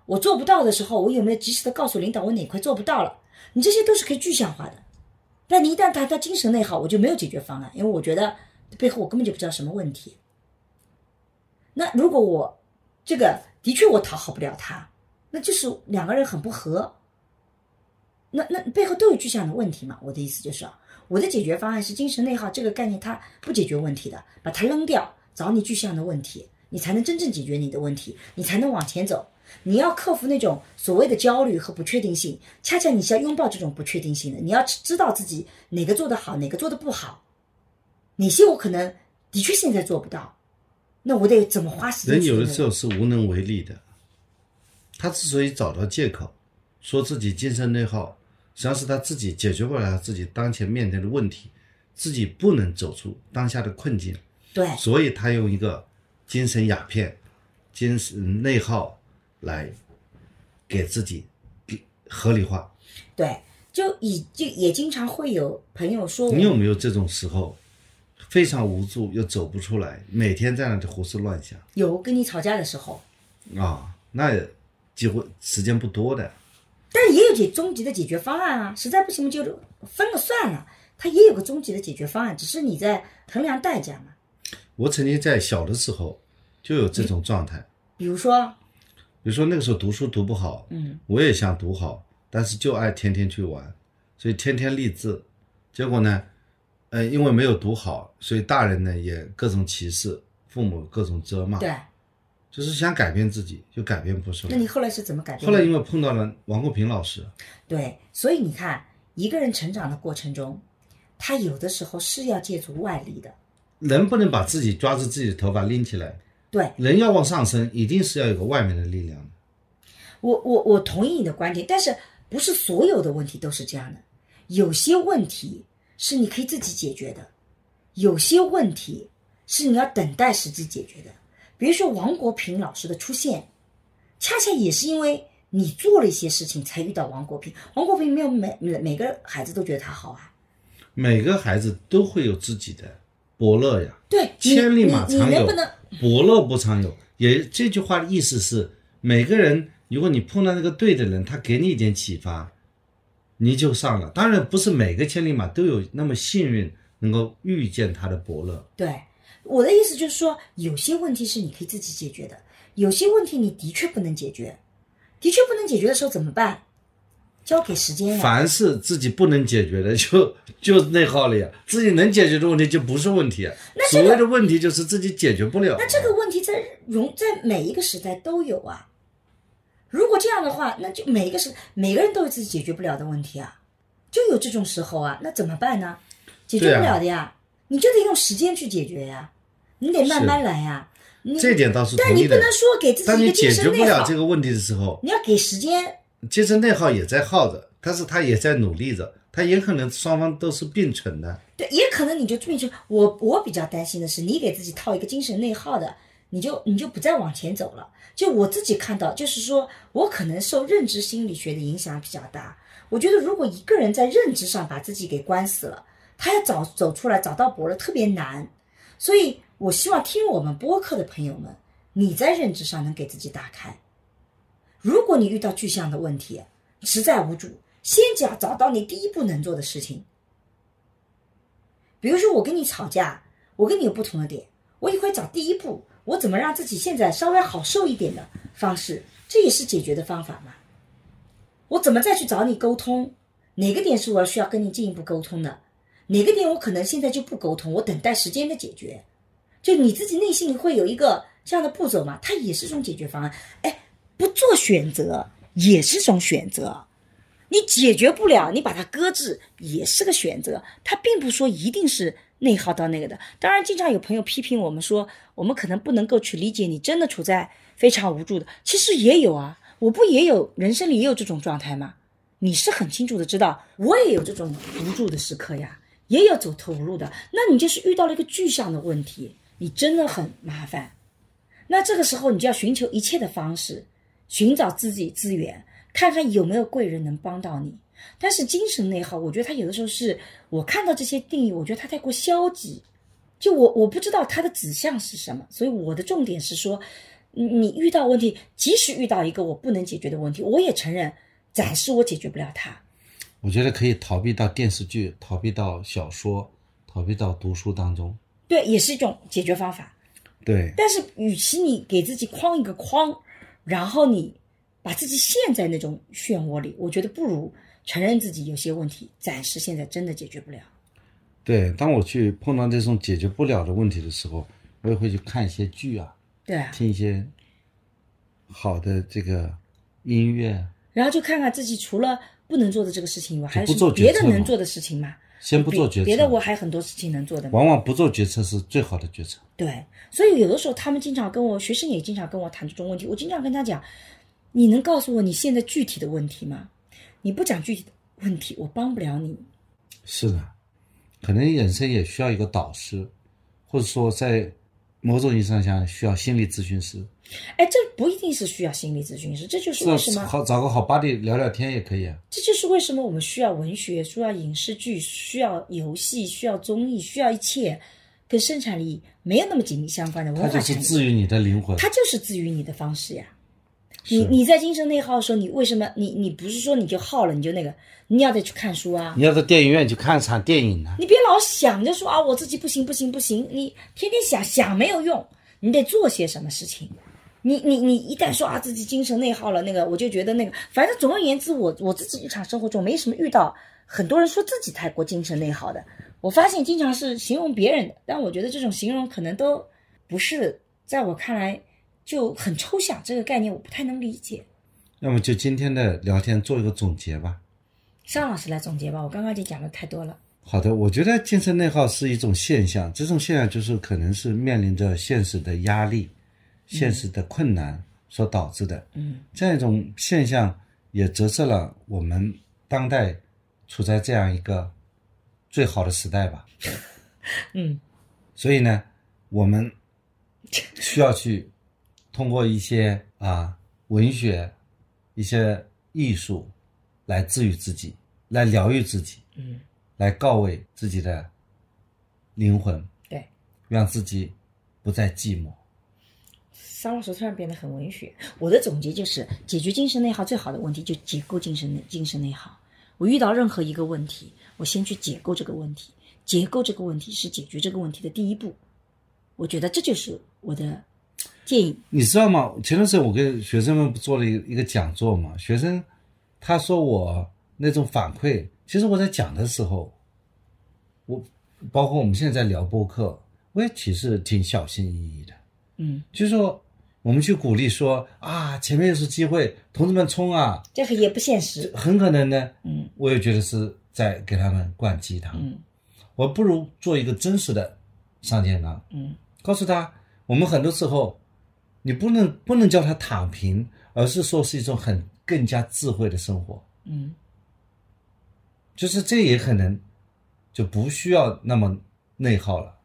我做不到的时候，我有没有及时的告诉领导我哪块做不到了？你这些都是可以具象化的。但你一旦谈到精神内耗，我就没有解决方案，因为我觉得背后我根本就不知道什么问题。那如果我这个的确我讨好不了他，那就是两个人很不和。那那背后都有具象的问题嘛？我的意思就是，我的解决方案是精神内耗这个概念，它不解决问题的，把它扔掉，找你具象的问题，你才能真正解决你的问题，你才能往前走。你要克服那种所谓的焦虑和不确定性，恰恰你是要拥抱这种不确定性的。你要知道自己哪个做得好，哪个做得不好，哪些我可能的确现在做不到，那我得怎么花时间人？有的时候是无能为力的，他之所以找到借口，说自己精神内耗，实际上是他自己解决不了他自己当前面对的问题，自己不能走出当下的困境，对所以他用一个精神鸦片、精神内耗来给自己合理化。对，就以就也经常会有朋友说我你有没有这种时候，非常无助又走不出来，每天在那里胡思乱想有跟你吵架的时候，啊？那几乎时间不多的。但也有解终极的解决方案啊，实在不行就分了算了，它也有个终极的解决方案，只是你在衡量代价嘛。我曾经在小的时候就有这种状态，比如说，比如说那个时候读书读不好，嗯，我也想读好，但是就爱天天去玩，所以天天励志，结果呢，呃，因为没有读好，所以大人呢也各种歧视，父母各种责骂，对，就是想改变自己，就改变不出来。那你后来是怎么改变？后来因为碰到了王国平老师，对，所以你看，一个人成长的过程中，他有的时候是要借助外力的。人不能把自己抓住自己的头发拎起来，对人要往上升，一定是要有个外面的力量的。我，我我同意你的观点，但是不是所有的问题都是这样的？有些问题是你可以自己解决的，有些问题是你要等待时机解决的。比如说王国平老师的出现，恰恰也是因为你做了一些事情才遇到王国平。王国平没有每每每个孩子都觉得他好啊，每个孩子都会有自己的伯乐呀，对，千里马常有伯乐不常有。也这句话的意思是，每个人如果你碰到那个对的人，他给你一点启发，你就上了。当然不是每个千里马都有那么幸运能够遇见他的伯乐。对，我的意思就是说，有些问题是你可以自己解决的，有些问题你的确不能解决，的确不能解决的时候怎么办？交给时间呀。凡是自己不能解决的，就就内耗了呀。自己能解决的问题就不是问题啊。所谓的问题就是自己解决不了。那这个问题在容在每一个时代都有啊。如果这样的话，那就每一个时每个人都有自己解决不了的问题啊，就有这种时候啊，那怎么办呢？解决不了的呀，你就得用时间去解决呀，你得慢慢来呀。这点倒是但你不能。说给自己一个精解决不了这，个问题的时候，你要给时间。精神内耗也在耗着，但是他也在努力着，他也可能双方都是并存的。对，也可能你就变成我，我比较担心的是，你给自己套一个精神内耗的，你就你就不再往前走了。就我自己看到，就是说我可能受认知心理学的影响比较大。我觉得如果一个人在认知上把自己给关死了，他要找走出来找到伯乐特别难。所以我希望听我们播客的朋友们，你在认知上能给自己打开。如果你遇到具象的问题，实在无助，先讲找到你第一步能做的事情。比如说我跟你吵架，我跟你有不同的点，我也会找第一步，我怎么让自己现在稍微好受一点的方式，这也是解决的方法嘛。我怎么再去找你沟通？哪个点是我需要跟你进一步沟通的？哪个点我可能现在就不沟通，我等待时间的解决。就你自己内心里会有一个这样的步骤嘛？它也是一种解决方案。哎，不做选择也是种选择。你解决不了，你把它搁置也是个选择。它并不说一定是内耗到那个的。当然，经常有朋友批评我们说，我们可能不能够去理解你真的处在非常无助的。其实也有啊，我不也有人生里也有这种状态吗？你是很清楚的知道，我也有这种无助的时刻呀，也有走投无路的。那你就是遇到了一个具象的问题，你真的很麻烦。那这个时候，你就要寻求一切的方式，寻找自己资源，看看有没有贵人能帮到你。但是精神内耗，我觉得他有的时候是我看到这些定义，我觉得他太过消极。就我我不知道他的指向是什么，所以我的重点是说，你你遇到问题，即使遇到一个我不能解决的问题，我也承认，暂时我解决不了它。我觉得可以逃避到电视剧，逃避到小说，逃避到读书当中。对，也是一种解决方法。对，但是，与其你给自己框一个框，然后你把自己陷在那种漩涡里，我觉得不如承认自己有些问题暂时现在真的解决不了。对，当我去碰到这种解决不了的问题的时候，我也会去看一些剧啊，对啊，听一些好的这个音乐，然后就看看自己除了不能做的这个事情以外，还有什么别的能做的事情吗？先不做决策。别别的我还有很多事情能做的。往往不做决策是最好的决策。对，所以有的时候他们经常跟我，学生也经常跟我谈这种问题。我经常跟他讲，你能告诉我你现在具体的问题吗？你不讲具体的问题，我帮不了你。是的，可能人生也需要一个导师，或者说在某种意义上讲需要心理咨询师。哎，这不一定是需要心理咨询师，这就是为什么，好找个好 buddy 聊聊天也可以啊。这就是为什么我们需要文学，需要影视剧，需要游戏，需要综艺，需要一切跟生产力没有那么紧密相关的文它就是治愈你的灵魂。它就是治愈你的方式呀。你你在精神内耗的时候，你为什么你你不是说你就耗了你就那个，你要得去看书啊，你要到电影院去看场电影呢、你别老想着说啊，我自己不行不行不行，你天天想想没有用，你得做些什么事情。你你你一旦说啊自己精神内耗了，那个我就觉得那个，反正总而言之，我我自己日常生活中没什么遇到很多人说自己太过精神内耗的，我发现经常是形容别人的，但我觉得这种形容可能都不是在我看来就很抽象，这个概念我不太能理解。那么就今天的聊天做一个总结吧。尚老师来总结吧，我刚刚已经讲的太多了。好的，我觉得精神内耗是一种现象，这种现象就是可能是面临着现实的压力、现实的困难所导致的。嗯，这样一种现象也折射了我们当代处在这样一个最好的时代吧。嗯，所以呢，我们需要去通过一些啊文学、一些艺术来治愈自己，来疗愈自己。嗯，来告慰自己的灵魂，对，让自己不再寂寞。沙老师突然变得很文学。我的总结就是，解决精神内耗最好的问题就解构精神内精神内耗。我遇到任何一个问题，我先去解构这个问题，解构这个问题是解决这个问题的第一步。我觉得这就是我的建议。你知道吗？前段时间我跟学生们做了一个一个讲座嘛，学生他说我那种反馈，其实我在讲的时候，我包括我们现在在聊播客，我也其实挺小心翼翼的。嗯，就是说我们去鼓励说啊，前面又是机会，同志们冲啊，这个也不现实。很可能呢，嗯我也觉得是在给他们灌鸡汤。嗯我不如做一个真实的上健康，嗯告诉他，我们很多时候，你不能不能叫他躺平，而是说是一种很更加智慧的生活，嗯就是这也可能就不需要那么内耗了。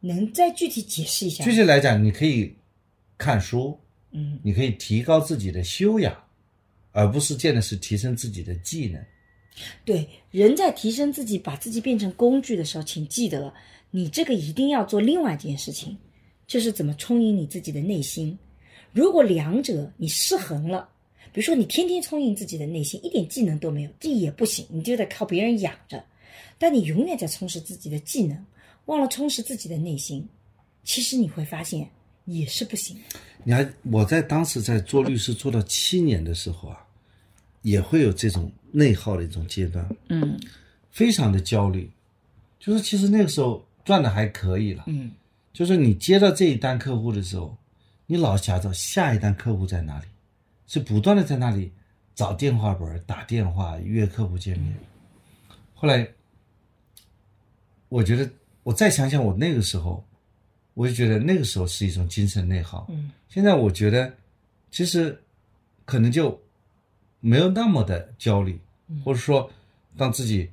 能再具体解释一下？具体来讲，你可以看书，嗯你可以提高自己的修养，而不是见的是提升自己的技能。对，人在提升自己，把自己变成工具的时候，请记得，你这个一定要做另外一件事情，就是怎么充盈你自己的内心。如果两者你失衡了，比如说你天天充盈自己的内心，一点技能都没有，这也不行，你就得靠别人养着。但你永远在充实自己的技能，忘了充实自己的内心，其实你会发现也是不行。你还我在当时在做律师做到七年的时候啊，也会有这种内耗的一种阶段，嗯非常的焦虑。就是其实那个时候赚的还可以了，嗯就是你接到这一单客户的时候，你老想着下一单客户在哪里，是不断的在那里找电话本、打电话约客户见面。后来，我觉得我再想想我那个时候，我就觉得那个时候是一种精神内耗。嗯现在我觉得，其实可能就没有那么的焦虑，或者说当自己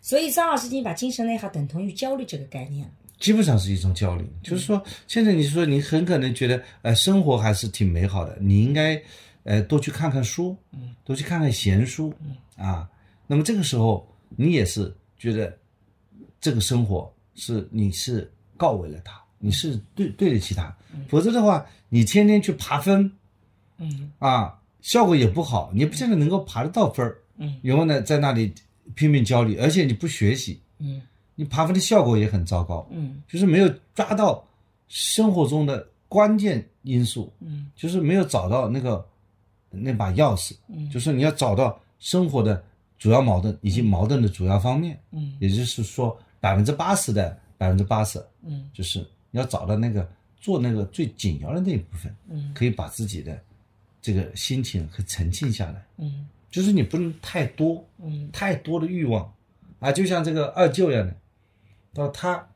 所以张老师你把精神内耗等同于焦虑这个概念。基本上是一种焦虑，就是说，现在你说你很可能觉得，呃，生活还是挺美好的，你应该，呃，多去看看书，嗯，多去看看闲书，嗯啊，那么这个时候你也是觉得，这个生活是你是告慰了他，你是对对得起他，否则的话，你天天去爬分，嗯。啊，效果也不好，你不见得能够爬得到分儿，嗯。然后呢，在那里拼命焦虑，而且你不学习，嗯。你爬分的效果也很糟糕，嗯。就是没有抓到生活中的关键因素，嗯。就是没有找到那个那把钥匙，嗯。就是你要找到生活的主要矛盾以及矛盾的主要方面，嗯。也就是说百分之八十的百分之八十，嗯。就是你要找到那个做那个最紧要的那一部分，嗯。可以把自己的这个心情和沉静下来，嗯。就是你不能太多，嗯。太多的欲望。啊，就像这个二舅一样的，到他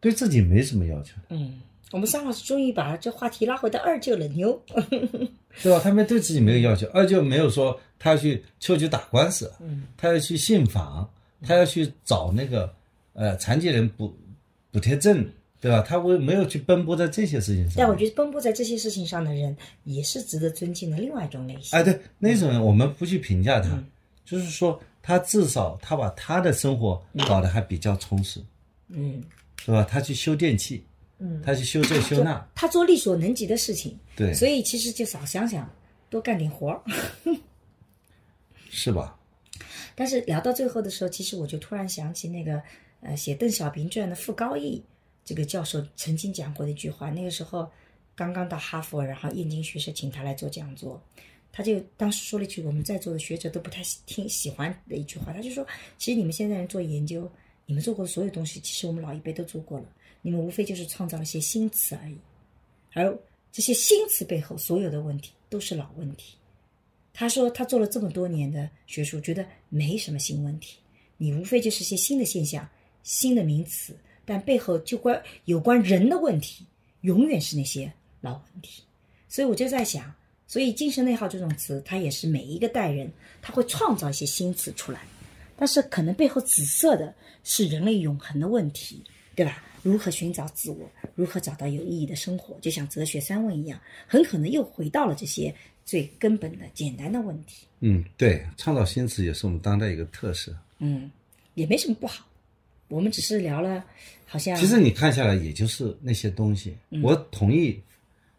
对自己没什么要求，嗯，我们张老师终于把这话题拉回到二舅了，牛。对吧？他们对自己没有要求，二舅没有说他要去秋菊打官司，嗯。他要去信访，他要去找那个呃残疾人补补贴证，对吧？他为没有去奔波在这些事情上。但我觉得奔波在这些事情上的人，也是值得尊敬的另外一种类型。哎，对那种人我们不去评价他，嗯就是说他至少他把他的生活搞得还比较充实，嗯是吧？他去修电器，嗯，他去修这修那，他做力所能及的事情，对，所以其实就少想想，多干点活儿。是吧？但是聊到最后的时候，其实我就突然想起那个呃写《邓小平传》的傅高义这个教授曾经讲过的一句话。那个时候刚刚到哈佛，然后燕京学社请他来做讲座，他就当时说了一句我们在座的学者都不太听喜欢的一句话，他就说：其实你们现在人做研究，你们做过的所有东西，其实我们老一辈都做过了，你们无非就是创造了些新词而已，而这些新词背后所有的问题都是老问题。他说他做了这么多年的学术，觉得没什么新问题，你无非就是些新的现象、新的名词，但背后就关有关人的问题，永远是那些老问题。所以我就在想，所以精神内耗这种词，它也是每一个代人他会创造一些新词出来，但是可能背后紫色的是人类永恒的问题，对吧？如何寻找自我，如何找到有意义的生活，就像哲学三问一样，很可能又回到了这些最根本的简单的问题。嗯，对，创造新词也是我们当代一个特色。嗯，也没什么不好，我们只是聊了，好像其实你看下来，也就是那些东西。嗯我同意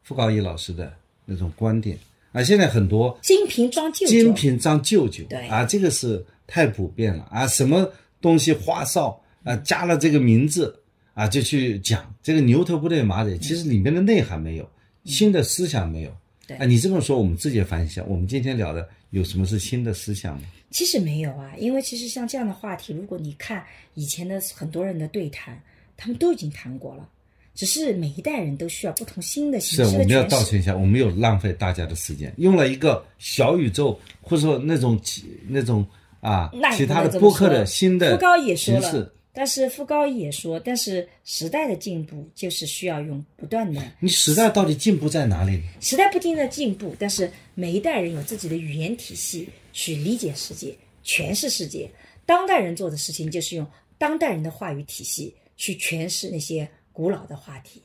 傅高义老师的那种观点啊。现在很多金瓶装旧酒，金瓶装旧酒，对啊，这个是太普遍了啊，什么东西花哨啊，加了这个名字啊，就去讲这个牛头不对马嘴，其实里面的内涵没有，新的思想没有。啊，你这么说，我们自己也反省一下，我们今天聊的有什么是新的思想吗？其实没有啊，因为其实像这样的话题，如果你看以前的很多人的对谈，他们都已经谈过了，只是每一代人都需要不同新的形，式的我们要。道歉一下，我没有浪费大家的时间，用了一个小宇宙或者说那种其那种啊那其他的播客的新的傅高也说了但是傅高也说，但是时代的进步就是需要用不断的你时代到底进步在哪里？时代不停的进步，但是每一代人有自己的语言体系去理解世界、诠释世界。当代人做的事情就是用当代人的话语体系去诠释那些古老的话题，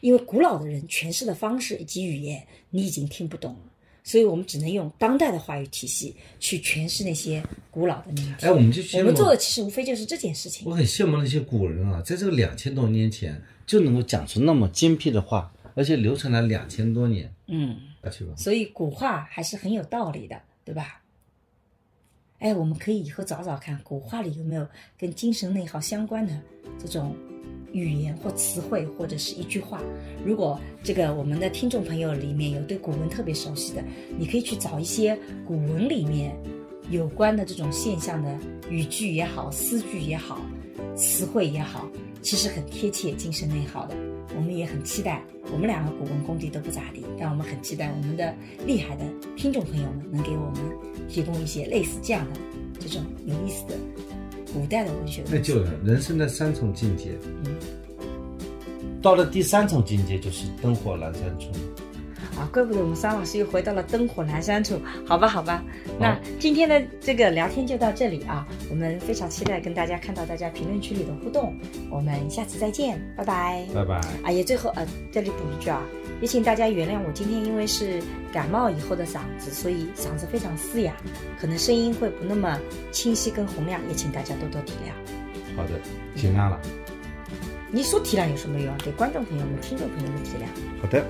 因为古老的人诠释的方式以及语言你已经听不懂了，所以我们只能用当代的话语体系去诠释那些古老的命题。哎，我们就我们做的其实无非就是这件事情我。很羡慕那些古人啊，在这个两千多年前就能够讲出那么精辟的话，而且流传了两千多年。嗯。所以古话还是很有道理的，对吧？哎，我们可以以后找找看，古话里有没有跟精神内耗相关的这种语言或词汇，或者是一句话。如果这个我们的听众朋友里面有对古文特别熟悉的，你可以去找一些古文里面有关的这种现象的语句也好、诗句也好、词汇也好，其实很贴切精神内耗的。我们也很期待，我们两个古文功底都不咋地，但我们很期待我们的厉害的听众朋友们能给我们提供一些类似这样的这种有意思的古代的文学那就是人生的三重境界。嗯到了第三重境界就是灯火阑珊处。啊，怪不得我们桑老师又回到了灯火阑珊处。好吧，好吧，那今天的这个聊天就到这里啊，我们非常期待跟大家看到大家评论区里的互动，我们下次再见，拜拜。拜拜。啊，也最后呃，这里补一句啊，也请大家原谅我今天因为是感冒以后的嗓子，所以嗓子非常嘶哑，可能声音会不那么清晰跟洪亮，也请大家多多体谅。好的，尽量了。你说体谅有什么用啊？给观众朋友们、听众朋友们体谅。好的，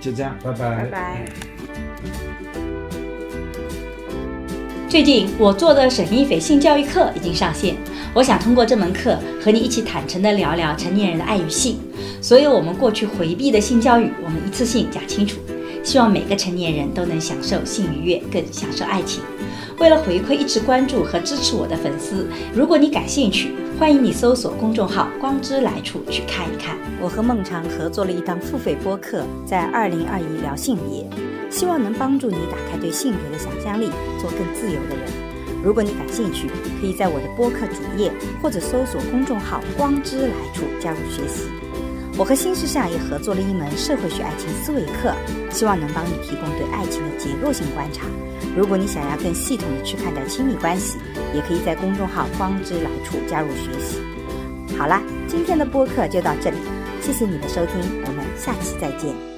就这样，拜拜。拜拜。最近我做的沈一斐性教育课已经上线，我想通过这门课和你一起坦诚地聊聊成年人的爱与性，所有我们过去回避的性教育，我们一次性讲清楚。希望每个成年人都能享受性愉悦，更享受爱情。为了回馈一直关注和支持我的粉丝，如果你感兴趣，欢迎你搜索公众号“光之来处”去看一看。我和孟尝合作了一档付费播客，在二零二一聊性别，希望能帮助你打开对性别的想象力，做更自由的人。如果你感兴趣，可以在我的播客主页或者搜索公众号“光之来处”加入学习。我和新世相也合作了一门社会学爱情思维课，希望能帮你提供对爱情的结构性观察。如果你想要更系统的去看待亲密关系，也可以在公众号“方知来处”加入学习。好啦，今天的播客就到这里，谢谢你的收听，我们下期再见。